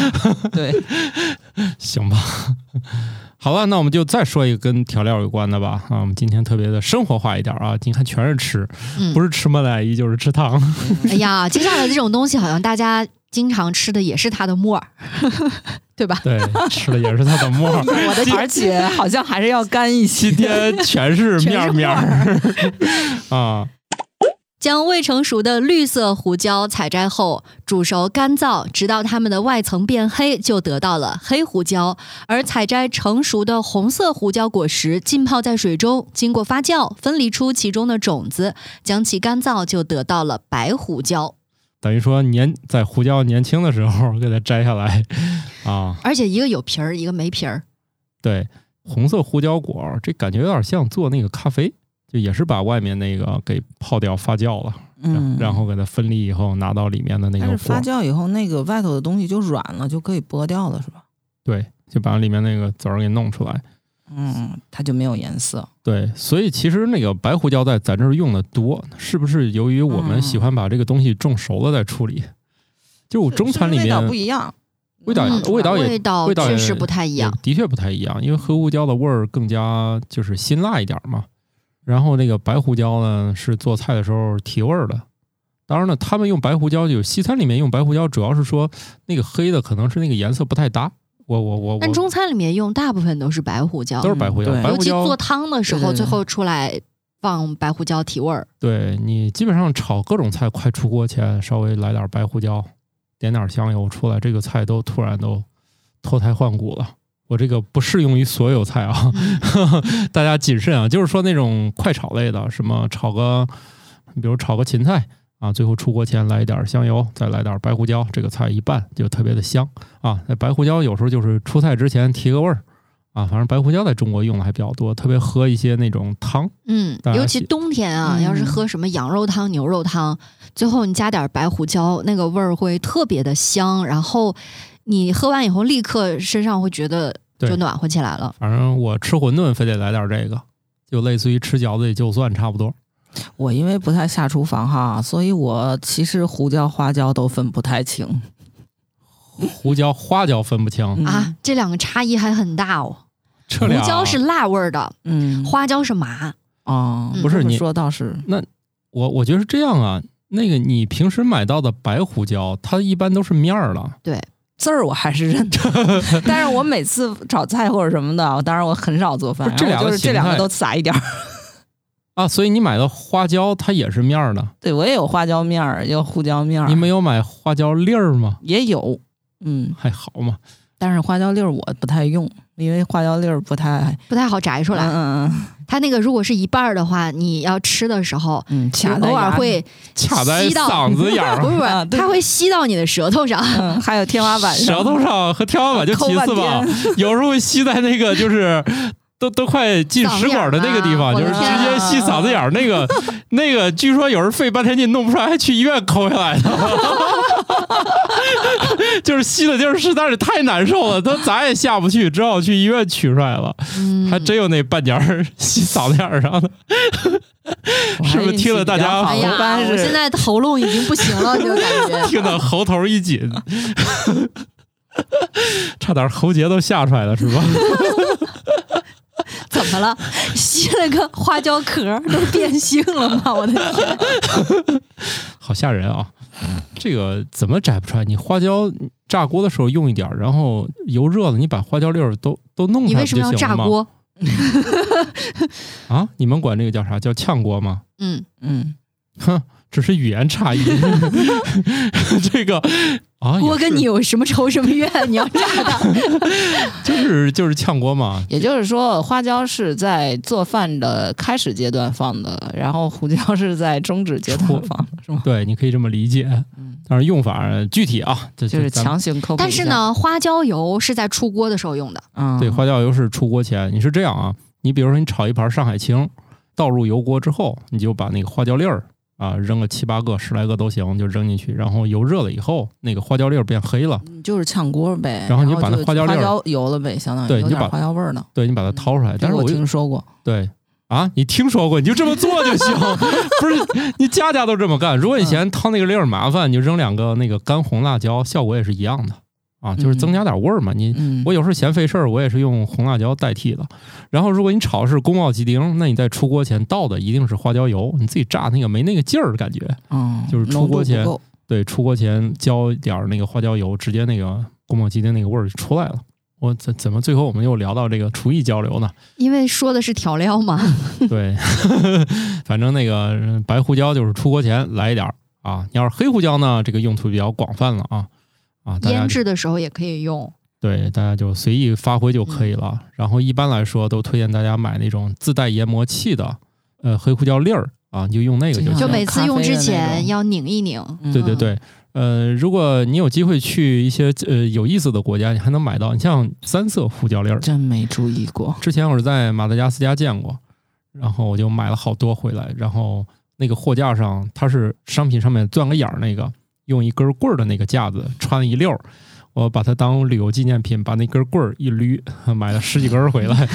[SPEAKER 1] 对，
[SPEAKER 3] 行吧，好了，那我们就再说一个跟调料有关的吧。啊，我们今天特别的生活化一点啊，你看全是吃，
[SPEAKER 2] 嗯
[SPEAKER 3] 不，是吃木乃伊就是吃汤。
[SPEAKER 2] 哎呀，接下来这种东西好像大家经常吃的也是它的沫儿，对吧？
[SPEAKER 3] 对，吃的也是它的沫儿。
[SPEAKER 1] 我的而且好像还是要干一些
[SPEAKER 3] 今。天全是面面儿啊，
[SPEAKER 2] 将未成熟的绿色胡椒采摘后煮熟干燥，直到它们的外层变黑，就得到了黑胡椒。而采摘成熟的红色胡椒果实，浸泡在水中，经过发酵，分离出其中的种子，将其干燥，就得到了白胡椒。
[SPEAKER 3] 等于说年在胡椒年轻的时候 给它摘下来啊。
[SPEAKER 2] 而且一个有皮儿，一个没皮儿。
[SPEAKER 3] 对，红色胡椒果儿，这感觉有点像做那个咖啡，就也是把外面那个给泡掉发酵了，然
[SPEAKER 1] 嗯，
[SPEAKER 3] 然后给它分离以后拿到里面的那个，
[SPEAKER 1] 但是发酵以后，那个外头的东西就软了，就可以剥掉了，是吧？
[SPEAKER 3] 对，就把里面那个籽儿给弄出来。
[SPEAKER 1] 嗯，它就没有颜色。
[SPEAKER 3] 对，所以其实那个白胡椒在咱这儿用的多，是不是由于我们
[SPEAKER 1] 嗯
[SPEAKER 3] 喜欢把这个东西种熟了再处理？就我中餐里
[SPEAKER 1] 面味道
[SPEAKER 3] 面
[SPEAKER 1] 不一样，
[SPEAKER 3] 味道
[SPEAKER 1] 嗯
[SPEAKER 3] 味道也
[SPEAKER 2] 味道
[SPEAKER 3] 味道也
[SPEAKER 2] 确实不太一样。
[SPEAKER 3] 的确不太一样，因为黑胡椒的味儿更加就是辛辣一点嘛。然后那个白胡椒呢，是做菜的时候提味儿的。当然了，他们用白胡椒，就西餐里面用白胡椒，主要是说那个黑的可能是那个颜色不太搭。我我我我
[SPEAKER 2] 但中餐里面用大部分都是白胡椒
[SPEAKER 3] 都，是白胡椒，
[SPEAKER 2] 尤其
[SPEAKER 3] 白胡椒
[SPEAKER 2] 做汤的时候，
[SPEAKER 1] 对对对
[SPEAKER 2] 最后出来放白胡椒提味儿。
[SPEAKER 3] 对你基本上炒各种菜，快出锅前稍微来点白胡椒，点点香油出来，这个菜都突然都脱胎换骨了。我这个不适用于所有菜啊，
[SPEAKER 2] 嗯
[SPEAKER 3] 大家谨慎啊。就是说那种快炒类的，什么炒个，比如炒个芹菜啊，最后出锅前来一点香油，再来点白胡椒，这个菜一拌就特别的香啊。那白胡椒有时候就是出菜之前提个味儿啊，反正白胡椒在中国用的还比较多，特别喝一些那种汤。
[SPEAKER 2] 嗯，尤其冬天啊，
[SPEAKER 1] 嗯
[SPEAKER 2] 要是喝什么羊肉汤、牛肉汤，最后你加点白胡椒，那个味儿会特别的香，然后你喝完以后立刻身上会觉得
[SPEAKER 3] 对
[SPEAKER 2] 就暖和起来了。
[SPEAKER 3] 反正我吃馄饨非得来点这个，就类似于吃饺子也就蒜差不多。
[SPEAKER 1] 我因为不太下厨房哈，所以我其实胡椒、花椒都分不太清。
[SPEAKER 3] 胡椒、花椒分不清，
[SPEAKER 1] 嗯
[SPEAKER 2] 啊，这两个差异还很大哦。胡椒是辣味儿的，
[SPEAKER 1] 嗯，
[SPEAKER 2] 花椒是麻。
[SPEAKER 1] 哦，
[SPEAKER 2] 嗯
[SPEAKER 3] 不是你
[SPEAKER 1] 说倒是那，
[SPEAKER 3] 我我觉得是这样啊。那个你平时买到的白胡椒，它一般都是面儿的，
[SPEAKER 1] 字儿我还是认的，但是我每次炒菜或者什么的，当然我很少做饭，
[SPEAKER 3] 这两个
[SPEAKER 1] 就是这两个都撒一点儿。
[SPEAKER 3] 啊，所以你买的花椒它也是面儿的。
[SPEAKER 1] 对我也有花椒面儿，有胡椒面儿，
[SPEAKER 3] 你没有买花椒粒儿吗？
[SPEAKER 1] 也有，嗯，
[SPEAKER 3] 还好嘛，
[SPEAKER 1] 但是花椒粒儿我不太用，因为花椒粒儿不太
[SPEAKER 2] 不太好摘出来，
[SPEAKER 1] 嗯嗯
[SPEAKER 2] 它那个如果是一半儿的话，你要吃的时候，
[SPEAKER 1] 嗯嗯，卡在
[SPEAKER 2] 偶尔，会
[SPEAKER 3] 卡在
[SPEAKER 2] 吸到
[SPEAKER 3] 嗓子眼儿
[SPEAKER 2] 不是不是，它会吸到你的舌头上。
[SPEAKER 1] 嗯，还有天花板上，
[SPEAKER 3] 舌头上和天花板就其次吧，有时候会吸在那个就是。都都快进食管的那个地方，就是直接吸嗓子眼儿那个，那个据说有人费半天劲弄不出来，还去医院抠下来的，就是吸的劲儿实在是太难受了，他 咋也下不去，只好去医院取出来了。
[SPEAKER 2] 嗯，
[SPEAKER 3] 还真有那半截儿吸嗓子眼儿上的，是不是听了大家
[SPEAKER 2] 哎呀
[SPEAKER 1] 一般，
[SPEAKER 2] 我现在喉咙已经不行了，就感觉。
[SPEAKER 3] 听得喉头一紧，差点喉结都吓出来了，是吧？
[SPEAKER 2] 怎么了？吸了个花椒壳儿，都变性了吗？我的天！
[SPEAKER 3] 好吓人啊！这个怎么摘不出来？你花椒炸锅的时候用一点儿，然后油热了，你把花椒粒儿都都弄出来不
[SPEAKER 2] 你为什么要
[SPEAKER 3] 就行了吗？
[SPEAKER 2] 炸锅？
[SPEAKER 3] 啊？你们管这个叫啥？叫炝锅吗？
[SPEAKER 2] 嗯，
[SPEAKER 1] 嗯，
[SPEAKER 3] 哼，只是语言差异。这个啊，
[SPEAKER 2] 锅跟你有什么仇什么怨？你要炸它？
[SPEAKER 3] 就是就是炝锅嘛，
[SPEAKER 1] 也就是说，花椒是在做饭的开始阶段放的，然后胡椒是在终止阶段放的，是吗？
[SPEAKER 3] 对，你可以这么理解。
[SPEAKER 1] 嗯，
[SPEAKER 3] 但是用法具体啊，这
[SPEAKER 1] 就是强行科普。
[SPEAKER 2] 但是，呢，花椒油是在出锅的时候用的。
[SPEAKER 1] 嗯，
[SPEAKER 3] 对，花椒油是出锅前，你是这样啊，你比如说你炒一盘上海青，倒入油锅之后，你就把那个花椒粒儿啊扔个七八个、十来个都行，就扔进去，然后油热了以后，那个花椒粒儿变黑了，
[SPEAKER 1] 你就是炝锅呗，
[SPEAKER 3] 然后你把那花椒粒儿
[SPEAKER 1] 花椒油了呗，相当于
[SPEAKER 3] 对你就把
[SPEAKER 1] 花椒味儿呢。
[SPEAKER 3] 对你把它掏出来。但是
[SPEAKER 1] 我
[SPEAKER 3] 我
[SPEAKER 1] 听说过，
[SPEAKER 3] 对啊，你听说过，你就这么做就行，不是你家家都这么干。如果你嫌掏那个粒儿麻烦，你就扔两个那个干红辣椒，效果也是一样的啊，就是增加点味儿嘛。你
[SPEAKER 1] 嗯，
[SPEAKER 3] 我有时候嫌费事儿，我也是用红辣椒代替的。然后，如果你炒的是宫保鸡丁，那你在出锅前倒的一定是花椒油，你自己炸那个没那个劲儿，感觉。
[SPEAKER 1] 嗯，
[SPEAKER 3] 就是出锅前对，出锅前浇一点儿那个花椒油，直接那个宫保鸡丁那个味儿就出来了。我怎怎么最后我们又聊到这个厨艺交流呢？
[SPEAKER 2] 因为说的是调料嘛，
[SPEAKER 3] 对，反正那个白胡椒就是出锅前来一点儿啊。你要是黑胡椒呢，这个用途比较广泛了啊啊，
[SPEAKER 2] 腌制的时候也可以用。
[SPEAKER 3] 对，大家就随意发挥就可以了。
[SPEAKER 2] 嗯
[SPEAKER 3] 然后一般来说，都推荐大家买那种自带研磨器的，呃，黑胡椒粒儿啊，你就用那个就行。
[SPEAKER 2] 就
[SPEAKER 1] 就
[SPEAKER 2] 每次用之前要拧一拧。
[SPEAKER 1] 嗯
[SPEAKER 3] 对对对，呃，如果你有机会去一些呃有意思的国家，你还能买到，你像三色胡椒粒儿。
[SPEAKER 1] 真没注意过。
[SPEAKER 3] 之前我是在马达加斯加见过，然后我就买了好多回来，然后那个货架上它是商品上面钻个眼儿那个，用一根棍儿的那个架子穿了一溜儿。我把它当旅游纪念品，把那根棍儿一捋，买了十几根儿回来，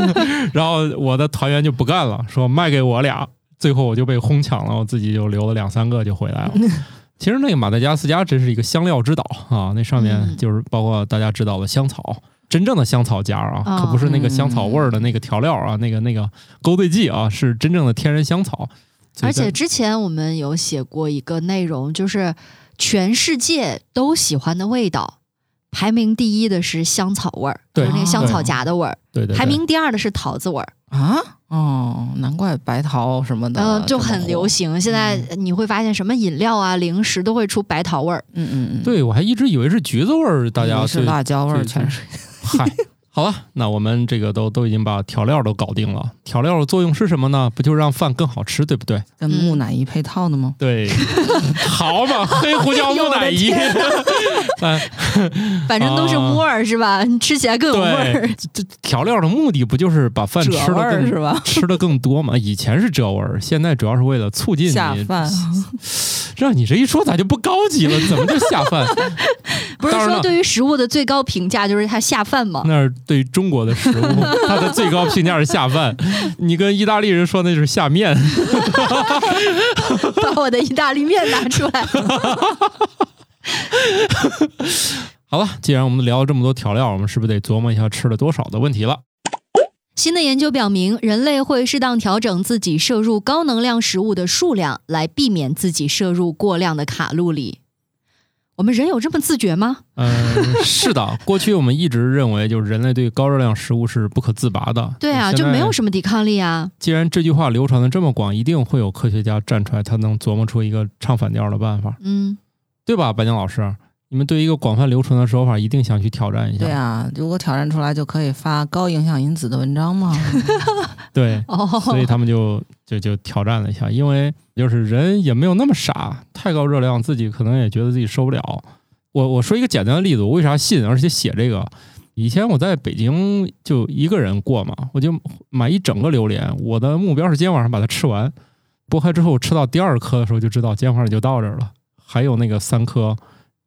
[SPEAKER 3] 然后我的团员就不干了，说卖给我俩，最后我就被哄抢了，我自己就留了两三个就回来了。其实那个马达加斯加真是一个香料之岛啊，那上面
[SPEAKER 2] 嗯
[SPEAKER 3] 就是包括大家知道的香草，真正的香草荚啊，
[SPEAKER 2] 哦
[SPEAKER 3] 可不是那个香草味儿的那个调料啊，那个那个勾兑剂啊，是真正的天然香草。
[SPEAKER 2] 而且之前我们有写过一个内容，就是全世界都喜欢的味道，排名第一的是香草味儿，
[SPEAKER 3] 对。
[SPEAKER 2] 就是那个香草
[SPEAKER 1] 对
[SPEAKER 2] 荚的味儿，
[SPEAKER 3] 对。对对
[SPEAKER 2] 排名第二的是桃子味儿，
[SPEAKER 1] 啊，哦，难怪白桃什么的，
[SPEAKER 2] 嗯、就很流。行。现在你会发现，什么饮料啊、零食都会出白桃味儿。
[SPEAKER 1] 嗯嗯嗯，
[SPEAKER 3] 对我还一直以为是橘子味儿，大家
[SPEAKER 1] 是
[SPEAKER 3] 对
[SPEAKER 1] 辣椒味儿，全是。
[SPEAKER 3] 嗨，好了，那我们这个都都已经把调料都搞定了。调料的作用是什么呢？不就是让饭更好吃，对不对？
[SPEAKER 1] 跟木乃伊配套的吗？
[SPEAKER 3] 对，好 嘛，黑胡椒木乃伊，哎，
[SPEAKER 2] 反正都是
[SPEAKER 3] 啊
[SPEAKER 2] 窝儿、是吧？你 吃起来更有味儿
[SPEAKER 3] 对。，这这调料的目的不就是把饭吃的更
[SPEAKER 1] 是吧？
[SPEAKER 3] 吃的更多嘛？以前是这味儿，现在主要是为了促进你
[SPEAKER 1] 下饭，
[SPEAKER 3] 让你这一说咋就不高级了？怎么就下饭？
[SPEAKER 2] 不是说对于食物的最高评价就是它下饭吗？
[SPEAKER 3] 那是对中国的食物，它的最高评价是下饭。你跟意大利人说那就是下面，
[SPEAKER 2] 把我的意大利面拿出来。
[SPEAKER 3] 好了，既然我们聊了这么多调料，我们是不是得琢磨一下吃了多少的问题了？
[SPEAKER 2] 新的研究表明，人类会适当调整自己摄入高能量食物的数量，来避免自己摄入过量的卡路里。我们人有这么自觉吗？
[SPEAKER 3] 嗯，是的，过去我们一直认为，就是人类对高热量食物是不可自拔的。
[SPEAKER 2] 对啊，就没有什么抵抗力啊。
[SPEAKER 3] 既然这句话流传的这么广，一定会有科学家站出来，他能琢磨出一个唱反调的办法，
[SPEAKER 2] 嗯，
[SPEAKER 3] 对吧？白江老师，你们对一个广泛流传的说法，一定想去挑战一下。
[SPEAKER 1] 对啊，如果挑战出来，就可以发高影响因子的文章嘛。
[SPEAKER 3] 对，
[SPEAKER 2] 哦，
[SPEAKER 3] 所以他们就就就挑战了一下，因为就是人也没有那么傻，太高热量自己可能也觉得自己受不了。我我说一个简单的例子，我为啥信而且写这个？以前我在北京就一个人过嘛，我就买一整个榴莲，我的目标是今天晚上把它吃完。剥开之后吃到第二颗的时候，就知道今天晚上就到这儿了，还有那个三颗，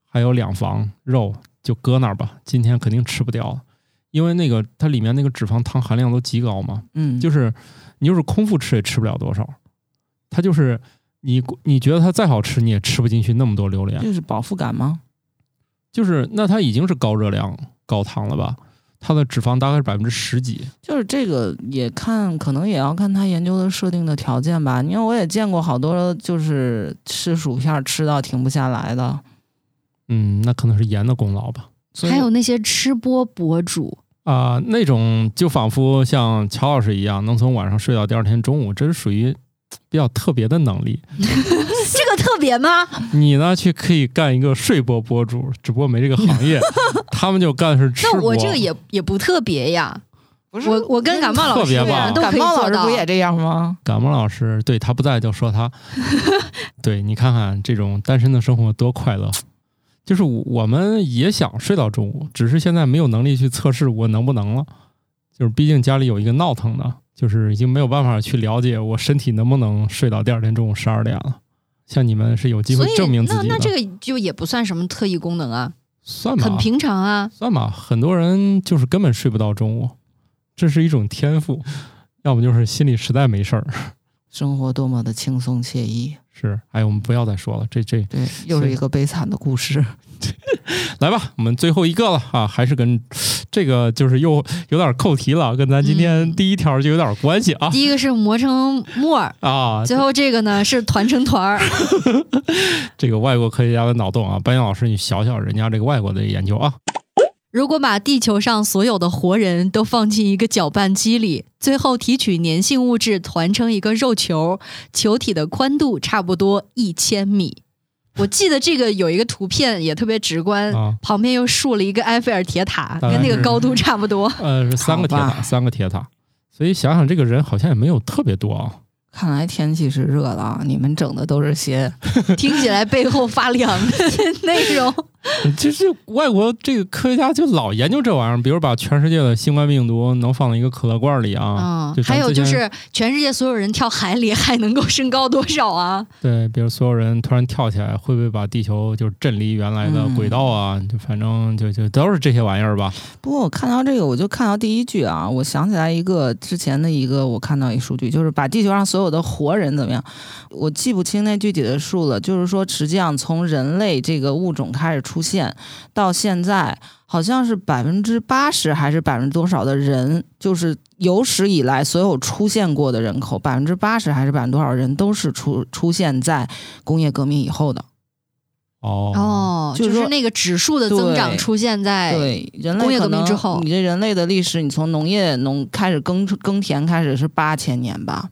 [SPEAKER 3] 还有两房肉，就搁那儿吧，今天肯定吃不掉了，因为那个它里面那个脂肪糖含量都极高嘛。
[SPEAKER 1] 嗯，
[SPEAKER 3] 就是你就是空腹吃也吃不了多少，它就是你你觉得它再好吃，你也吃不进去那么多榴莲，
[SPEAKER 1] 就是饱腹感吗？
[SPEAKER 3] 就是那它已经是高热量、高糖了吧？它的脂肪大概是百分之十几，
[SPEAKER 1] 就是这个也看，可能也要看他研究的设定的条件吧。因为我也见过好多就是吃薯片吃到停不下来的，
[SPEAKER 3] 嗯，那可能是盐的功劳吧。
[SPEAKER 2] 还有那些吃播博主，
[SPEAKER 3] 啊、那种就仿佛像乔老师一样，能从晚上睡到第二天中午，这是属于比较特别的能力。
[SPEAKER 2] 这个特别吗？
[SPEAKER 3] 你呢，去可以干一个睡播博主，只不过没这个行业。他们就干的是吃播。
[SPEAKER 2] 那我这个也也不特别呀。
[SPEAKER 1] 不是
[SPEAKER 2] 我我跟感冒老师
[SPEAKER 3] 特别吧
[SPEAKER 2] 都
[SPEAKER 1] 感冒老师不。也这样吗？
[SPEAKER 3] 感冒老师对他不在就说他，对你看看这种单身的生活多快乐。就是我们也想睡到中午，只是现在没有能力去测试我能不能了。就是毕竟家里有一个闹腾的，就是已经没有办法去了解我身体能不能睡到第二天中午十二点了。像你们是有机会证明自己的，
[SPEAKER 2] 那那这个就也不算什么特异功能啊，
[SPEAKER 3] 算吧，
[SPEAKER 2] 很平常啊。
[SPEAKER 3] 算吧，很多人就是根本睡不到中午，这是一种天赋，要么就是心里实在没事儿。
[SPEAKER 1] 生活多么的轻松惬意，
[SPEAKER 3] 是，哎，我们不要再说了，这这
[SPEAKER 1] 对，又是一个悲惨的故事。
[SPEAKER 3] 来吧，我们最后一个了啊，还是跟这个就是又有点扣题了，跟咱今天
[SPEAKER 2] 嗯
[SPEAKER 3] 第一条就有点关系啊、
[SPEAKER 2] 第一个是磨成沫儿，
[SPEAKER 3] 啊！
[SPEAKER 2] 最后这个呢是团成团儿。
[SPEAKER 3] 这个外国科学家的脑洞啊，班岩老师，你想想人家这个外国的研究啊，
[SPEAKER 2] 如果把地球上所有的活人都放进一个搅拌机里，最后提取粘性物质团成一个肉球，球体的宽度差不多一千米。我记得这个有一个图片也特别直观，
[SPEAKER 3] 啊
[SPEAKER 2] 旁边又竖了一个埃菲尔铁塔，跟那个高度差不多。
[SPEAKER 3] 呃，是三个铁塔，三个铁塔，所以想想这个人好像也没有特别多啊。
[SPEAKER 1] 看来天气是热了啊，你们整的都是些
[SPEAKER 2] 听起来背后发凉的 内容。
[SPEAKER 3] 就是外国这个科学家就老研究这玩意儿，比如把全世界的新冠病毒能放到一个可乐罐里啊，
[SPEAKER 2] 嗯，还有就是全世界所有人跳海里还能够升高多少啊？
[SPEAKER 3] 对，比如所有人突然跳起来，会不会把地球就震离原来的轨道啊？就反正就就都是这些玩意儿吧。
[SPEAKER 1] 不过我看到这个，我就看到第一句啊，我想起来一个之前的一个，我看到一数据，就是把地球上所有的活人怎么样，我记不清那具体的数了。就是说，实际上从人类这个物种开始出现到现在，好像是百分之八十还是百分之多少的人，就是有史以来所有出现过的人口，百分之八十还是百分之多少人都是出出现在工业革命以后的。
[SPEAKER 3] 哦。
[SPEAKER 2] 哦，
[SPEAKER 1] 就是说
[SPEAKER 2] 就是那个指数的增长出现在
[SPEAKER 1] 对，人类
[SPEAKER 2] 工业革命
[SPEAKER 1] 可能
[SPEAKER 2] 之后。
[SPEAKER 1] 你这人类的历史，你从农业农开始耕耕田开始是八千年吧，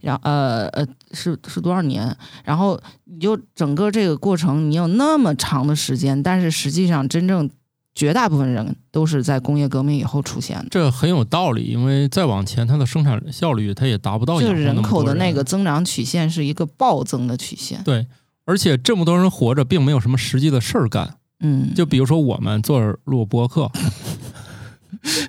[SPEAKER 1] 然后呃呃是是多少年？然后你就整个这个过程，你有那么长的时间，但是实际上真正绝大部分人都是在工业革命以后出现的。
[SPEAKER 3] 这很有道理，因为再往前，它的生产效率它也达不到
[SPEAKER 1] 就是人口的那个增长曲线是一个暴增的曲线。
[SPEAKER 3] 对，而且这么多人活着，并没有什么实际的事儿干。
[SPEAKER 1] 嗯，
[SPEAKER 3] 就比如说我们做录播客，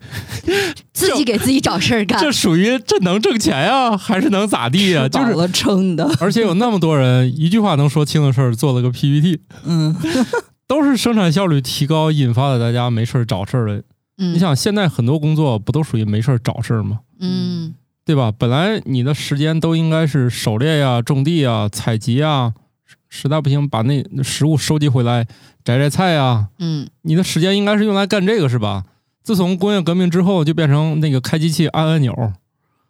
[SPEAKER 2] 自己给自己找事儿干
[SPEAKER 3] 这。属于这能挣钱呀，还是能咋地呀？就是，
[SPEAKER 1] 撑的。
[SPEAKER 3] 而且有那么多人一句话能说清的事儿，做了个 PPT，
[SPEAKER 1] 嗯，
[SPEAKER 3] 都是生产效率提高引发的，大家没事儿找事儿的。
[SPEAKER 2] 嗯，
[SPEAKER 3] 你想，现在很多工作不都属于没事儿找事儿吗？
[SPEAKER 2] 嗯，
[SPEAKER 3] 对吧？本来你的时间都应该是狩猎呀、种地呀、采集呀，实实在不行把那食物收集回来摘摘菜呀，
[SPEAKER 2] 嗯，
[SPEAKER 3] 你的时间应该是用来干这个是吧？自从工业革命之后，就变成那个开机器按按钮，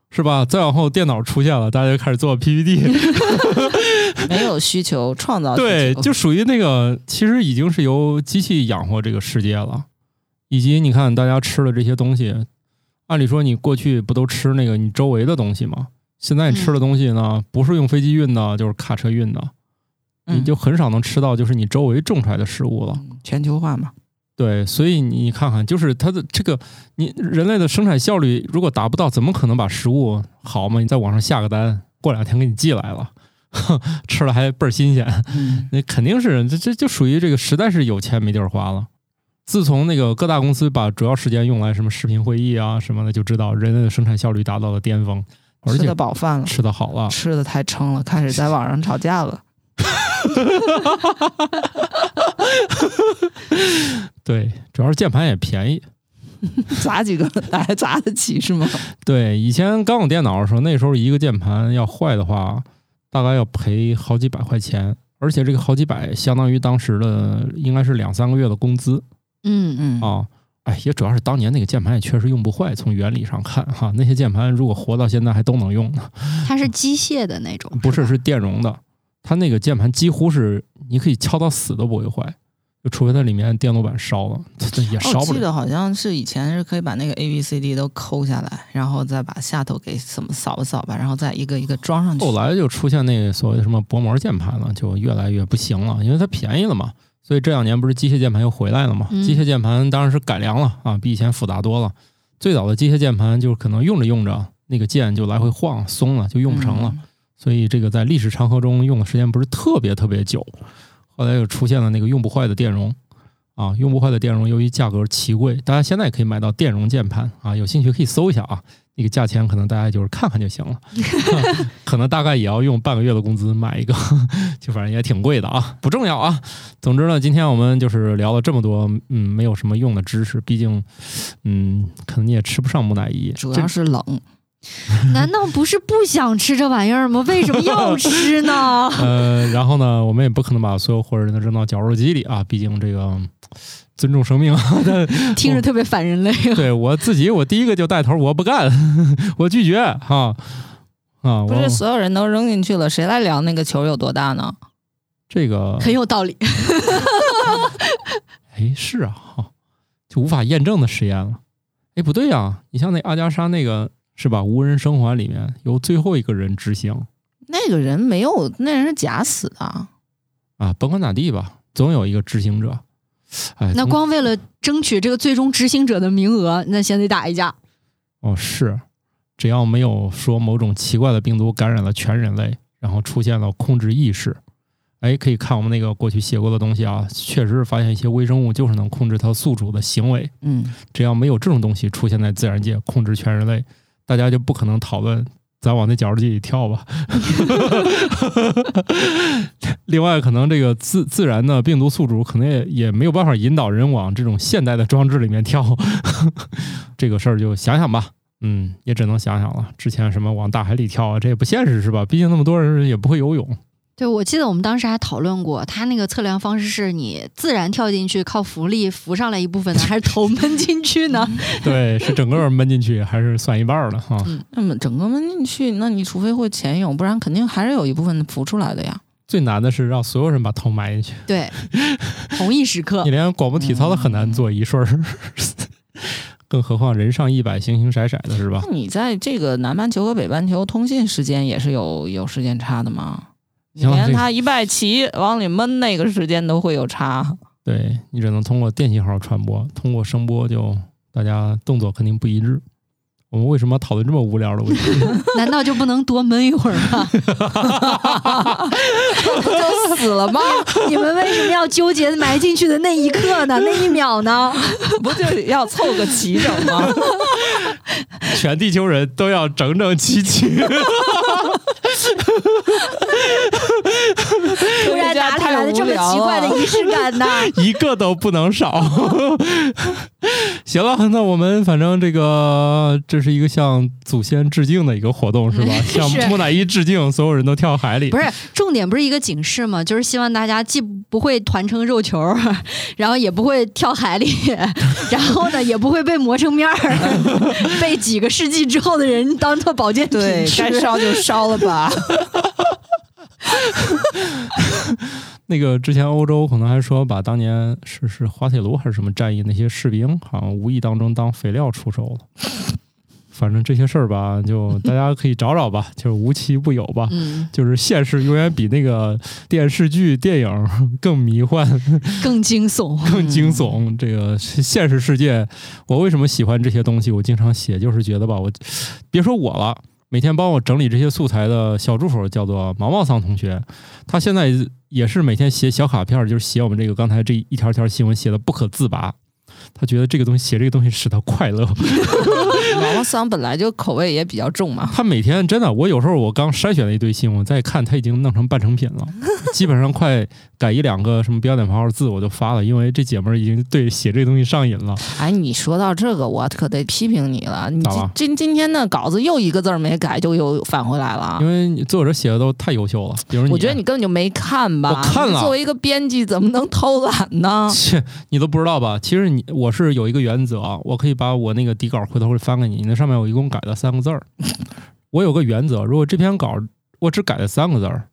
[SPEAKER 3] 是吧？再往后电脑出现了，大家就开始做 PPT，
[SPEAKER 1] 没有需求，创造需
[SPEAKER 3] 对，就属于那个其实已经是由机器养活这个世界了，以及你看大家吃的这些东西，按理说你过去不都吃那个你周围的东西吗？现在你吃的东西呢，不是用飞机运的，就是卡车运的，你
[SPEAKER 1] 嗯
[SPEAKER 3] 就很少能吃到就是你周围种出来的食物了。
[SPEAKER 1] 嗯全球化嘛。
[SPEAKER 3] 对，所以你看看，就是它的这个，你人类的生产效率如果达不到，怎么可能把食物好嘛？你在网上下个单，过两天给你寄来了，吃了还倍儿新鲜，
[SPEAKER 1] 嗯，
[SPEAKER 3] 那肯定是这这就属于这个实在是有钱没地儿花了。自从那个各大公司把主要时间用来什么视频会议啊什么的，就知道人类的生产效率达到了巅峰，而且
[SPEAKER 1] 吃得饱饭了，
[SPEAKER 3] 吃得好了。
[SPEAKER 1] 吃的太撑了，开始在网上吵架了。
[SPEAKER 3] 对，主要是键盘也便宜。
[SPEAKER 1] 砸几个大家砸得起是吗？
[SPEAKER 3] 对，以前刚有电脑的时候，那时候一个键盘要坏的话，大概要赔好几百块钱，而且这个好几百相当于当时的应该是两三个月的工资
[SPEAKER 2] 嗯，
[SPEAKER 1] 嗯，
[SPEAKER 3] 啊。哎，也主要是当年那个键盘也确实用不坏，从原理上看哈，那些键盘如果活到现在还都能用呢。
[SPEAKER 2] 它是机械的那种，
[SPEAKER 3] 不是，是电容的，它那个键盘几乎是你可以敲到死都不会坏，就除非它里面电路板烧了，这也烧
[SPEAKER 1] 我
[SPEAKER 3] 不了。
[SPEAKER 1] 我记得好像是以前是可以把那个 A B C D 都抠下来，然后再把下头给怎么扫吧扫吧，然后再一个一个装上去。
[SPEAKER 3] 后来就出现那个所谓的什么薄膜键盘了，就越来越不行了，因为它便宜了嘛。所以这两年不是机械键盘又回来了嘛？
[SPEAKER 2] 嗯
[SPEAKER 3] 机械键盘当然是改良了啊，比以前复杂多了。最早的机械键盘就是可能用着用着那个键就来回晃松了，就用不成了。
[SPEAKER 1] 嗯
[SPEAKER 3] 所以这个在历史长河中用的时间不是特别特别久。后来又出现了那个用不坏的电容啊，用不坏的电容由于价格奇贵，大家现在也可以买到电容键盘啊，有兴趣可以搜一下啊。那个价钱可能大家就是看看就行了，可能大概也要用半个月的工资买一个，就反正也挺贵的啊，不重要啊。总之呢，今天我们就是聊了这么多，嗯，没有什么用的知识，毕竟，嗯，可能你也吃不上木乃伊，
[SPEAKER 1] 主要是冷，
[SPEAKER 2] 难道不是不想吃这玩意儿吗？为什么要吃呢？
[SPEAKER 3] 呃，然后呢，我们也不可能把所有活人都扔到绞肉机里啊，毕竟这个尊重生命
[SPEAKER 2] 听着特别反人类。
[SPEAKER 3] 对我自己，我第一个就带头，我不干，我拒绝哈啊！我
[SPEAKER 1] 不是所有人都扔进去了，谁来量那个球有多大呢？
[SPEAKER 3] 这个，
[SPEAKER 2] 很有道理。
[SPEAKER 3] 哎，是啊，哈，就无法验证的实验了。哎，不对呀、你像那阿加莎那个是吧？无人生还里面由最后一个人执行
[SPEAKER 1] 那个人没有，那人是假死的。
[SPEAKER 3] 啊，甭管咋地吧，总有一个执行者。哎，
[SPEAKER 2] 那光为了争取这个最终执行者的名额，那先得打一架。
[SPEAKER 3] 哦，是，只要没有说某种奇怪的病毒感染了全人类，然后出现了控制意识，哎，可以看我们那个过去写过的东西啊，确实是发现一些微生物就是能控制它宿主的行为。
[SPEAKER 1] 嗯，
[SPEAKER 3] 只要没有这种东西出现在自然界，控制全人类，大家就不可能讨论咱往那绞肉机里跳吧。另外，可能这个自自然的病毒宿主可能也也没有办法引导人往这种现代的装置里面跳，这个事儿就想想吧。嗯，也只能想想了。之前什么往大海里跳啊，这也不现实是吧？毕竟那么多人也不会游泳。
[SPEAKER 2] 对，我记得我们当时还讨论过，他那个测量方式是你自然跳进去，靠浮力浮上来一部分呢，还是头闷进去呢？
[SPEAKER 3] 对，是整个闷进去还是算一半儿的哈？
[SPEAKER 1] 那么整个闷进去，那你除非会潜泳，不然肯定还是有一部分浮出来的呀。
[SPEAKER 3] 最难的是让所有人把头埋进去。
[SPEAKER 2] 对，同一时刻
[SPEAKER 3] 你。连广播体操都很难做一顺儿，更何况人上一百，形形色色的是吧
[SPEAKER 1] 那？你在这个南半球和北半球通信时间也是有有时间差的吗？你连他一拜齐往里闷那个时间都会有差。
[SPEAKER 3] 对你只能通过电信号传播，通过声波就大家动作肯定不一致。我们为什么要讨论这么无聊的问题？
[SPEAKER 2] 难道就不能多闷一会儿吗？
[SPEAKER 1] 不就死了吗？
[SPEAKER 2] 你们为什么要纠结埋进去的那一刻呢？那一秒呢？
[SPEAKER 1] 不就要凑个齐整吗？
[SPEAKER 3] 全地球人都要整整齐齐。
[SPEAKER 2] 突然哪里来的这么奇怪的仪式感呢？
[SPEAKER 3] 一个都不能少。行了，那我们反正这个这是一个向祖先致敬的一个活动，是吧？向木乃伊致敬，所有人都跳海里。
[SPEAKER 2] 不是，重点不是一个警示吗？就是希望大家既不会团成肉球，然后也不会跳海里，然后呢也不会被磨成面儿，被几个世纪之后的人当做保健品
[SPEAKER 1] 对，
[SPEAKER 2] 吃
[SPEAKER 1] 该烧就烧了吧。
[SPEAKER 3] 那个之前欧洲可能还说把当年是是滑铁卢还是什么战役那些士兵，好像无意当中当肥料出售了。反正这些事儿吧，就 大家可以找找吧，就是无奇不有吧。
[SPEAKER 2] 嗯，
[SPEAKER 3] 就是现实永远比那个电视剧、电影更迷幻、
[SPEAKER 2] 更惊悚。
[SPEAKER 3] 更惊悚。这个现实世界，我为什么喜欢这些东西？我经常写，就是觉得吧，我别说我了，每天帮我整理这些素材的小助手叫做毛毛桑同学，他现在也是每天写小卡片儿，就是写我们这个刚才这一条条新闻写的不可自拔。他觉得这个东西写这个东西使他快乐。
[SPEAKER 1] 毛 毛桑本来就口味也比较重嘛。
[SPEAKER 3] 他每天真的，我有时候我刚筛选了一堆新闻，再看他已经弄成半成品了，基本上快改一两个什么标点符号字我就发了，因为这姐们儿已经对写这东西上瘾了。
[SPEAKER 1] 哎，你说到这个，我可得批评你了。你今今天的稿子又一个字儿没改，就又返回来了
[SPEAKER 3] 因。为你作者写的都太优秀了，比如你，
[SPEAKER 1] 我觉得你根本就没看吧？
[SPEAKER 3] 我看了
[SPEAKER 1] 作为一个编辑，怎么能偷懒呢？
[SPEAKER 3] 切，你都不知道吧？其实你我是有一个原则啊，我可以把我那个底稿回头会翻给你，那上面我一共改了三个字儿。我有个原则，如果这篇稿我只改了三个字儿，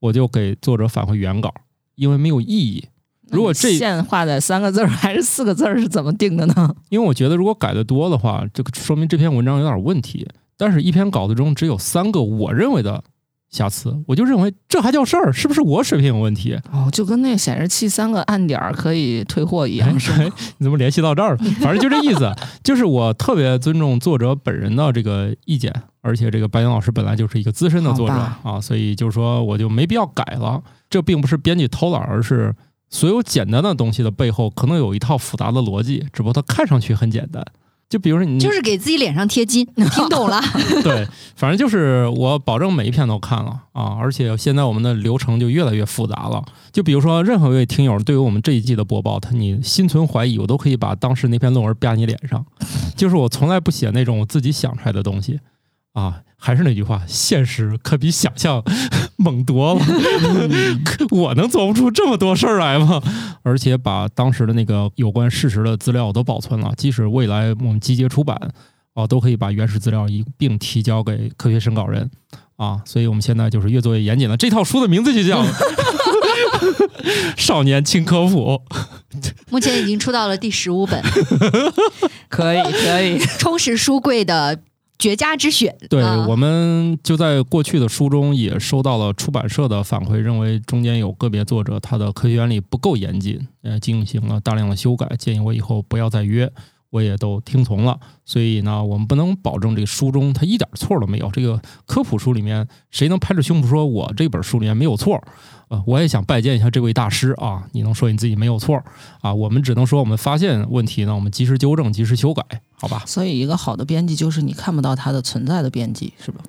[SPEAKER 3] 我就给作者返回原稿，因为没有意义。如果这
[SPEAKER 1] 线画在三个字儿还是四个字儿是怎么定的呢？
[SPEAKER 3] 因为我觉得如果改的多的话，这个说明这篇文章有点问题。但是，一篇稿子中只有三个我认为的瑕疵，我就认为这还叫事儿？是不是我水平有问题？
[SPEAKER 1] 哦，就跟那个显示器三个暗点儿可以退货一样，是吗？
[SPEAKER 3] 你怎么联系到这儿了？反正就这意思，就是我特别尊重作者本人的这个意见，而且这个白岩老师本来就是一个资深的作者啊，所以就是说我就没必要改了。这并不是编辑偷懒，而是所有简单的东西的背后可能有一套复杂的逻辑，只不过它看上去很简单。就比如说你
[SPEAKER 2] 就是给自己脸上贴金，听懂了？
[SPEAKER 3] 对，反正就是我保证每一篇都看了啊，而且现在我们的流程就越来越复杂了。就比如说，任何一位听友对于我们这一季的播报，他你心存怀疑，我都可以把当时那篇论文啪你脸上。就是我从来不写那种我自己想出来的东西啊。还是那句话，现实可比想象猛多了。我能做不出这么多事儿来吗？而且把当时的那个有关事实的资料都保存了，即使未来我们集结出版，啊，都可以把原始资料一并提交给科学审稿人啊。所以我们现在就是越做越严谨了。这套书的名字就叫《少年轻科普》。
[SPEAKER 2] 目前已经出到了第十五本，
[SPEAKER 1] 可 以可以，
[SPEAKER 2] 充实书柜的绝佳之选。
[SPEAKER 3] 对，
[SPEAKER 2] 啊
[SPEAKER 3] 我们就在过去的书中也收到了出版社的反馈，认为中间有个别作者他的科学原理不够严谨，呃，进行了大量的修改，建议我以后不要再约，我也都听从了。所以呢，我们不能保证这个书中它一点错都没有。这个科普书里面，谁能拍着胸脯说我这本书里面没有错？呃，我也想拜见一下这位大师啊！你能说你自己没有错啊？我们只能说我们发现问题呢，我们及时纠正，及时修改，好吧？
[SPEAKER 1] 所以一个好的编辑就是你看不到它的存在的编辑，是吧？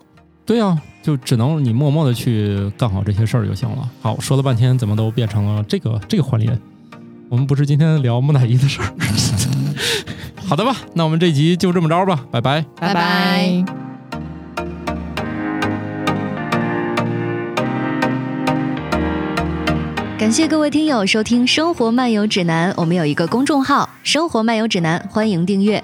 [SPEAKER 3] 对呀、就只能你默默的去干好这些事儿就行了。好，说了半天，怎么都变成了这个这个环节？我们不是今天聊木乃伊的事儿？好的吧，那我们这集就这么着吧，拜拜。
[SPEAKER 2] 拜拜感谢各位听友收听《生活漫游指南》，我们有一个公众号“生活漫游指南”，欢迎订阅。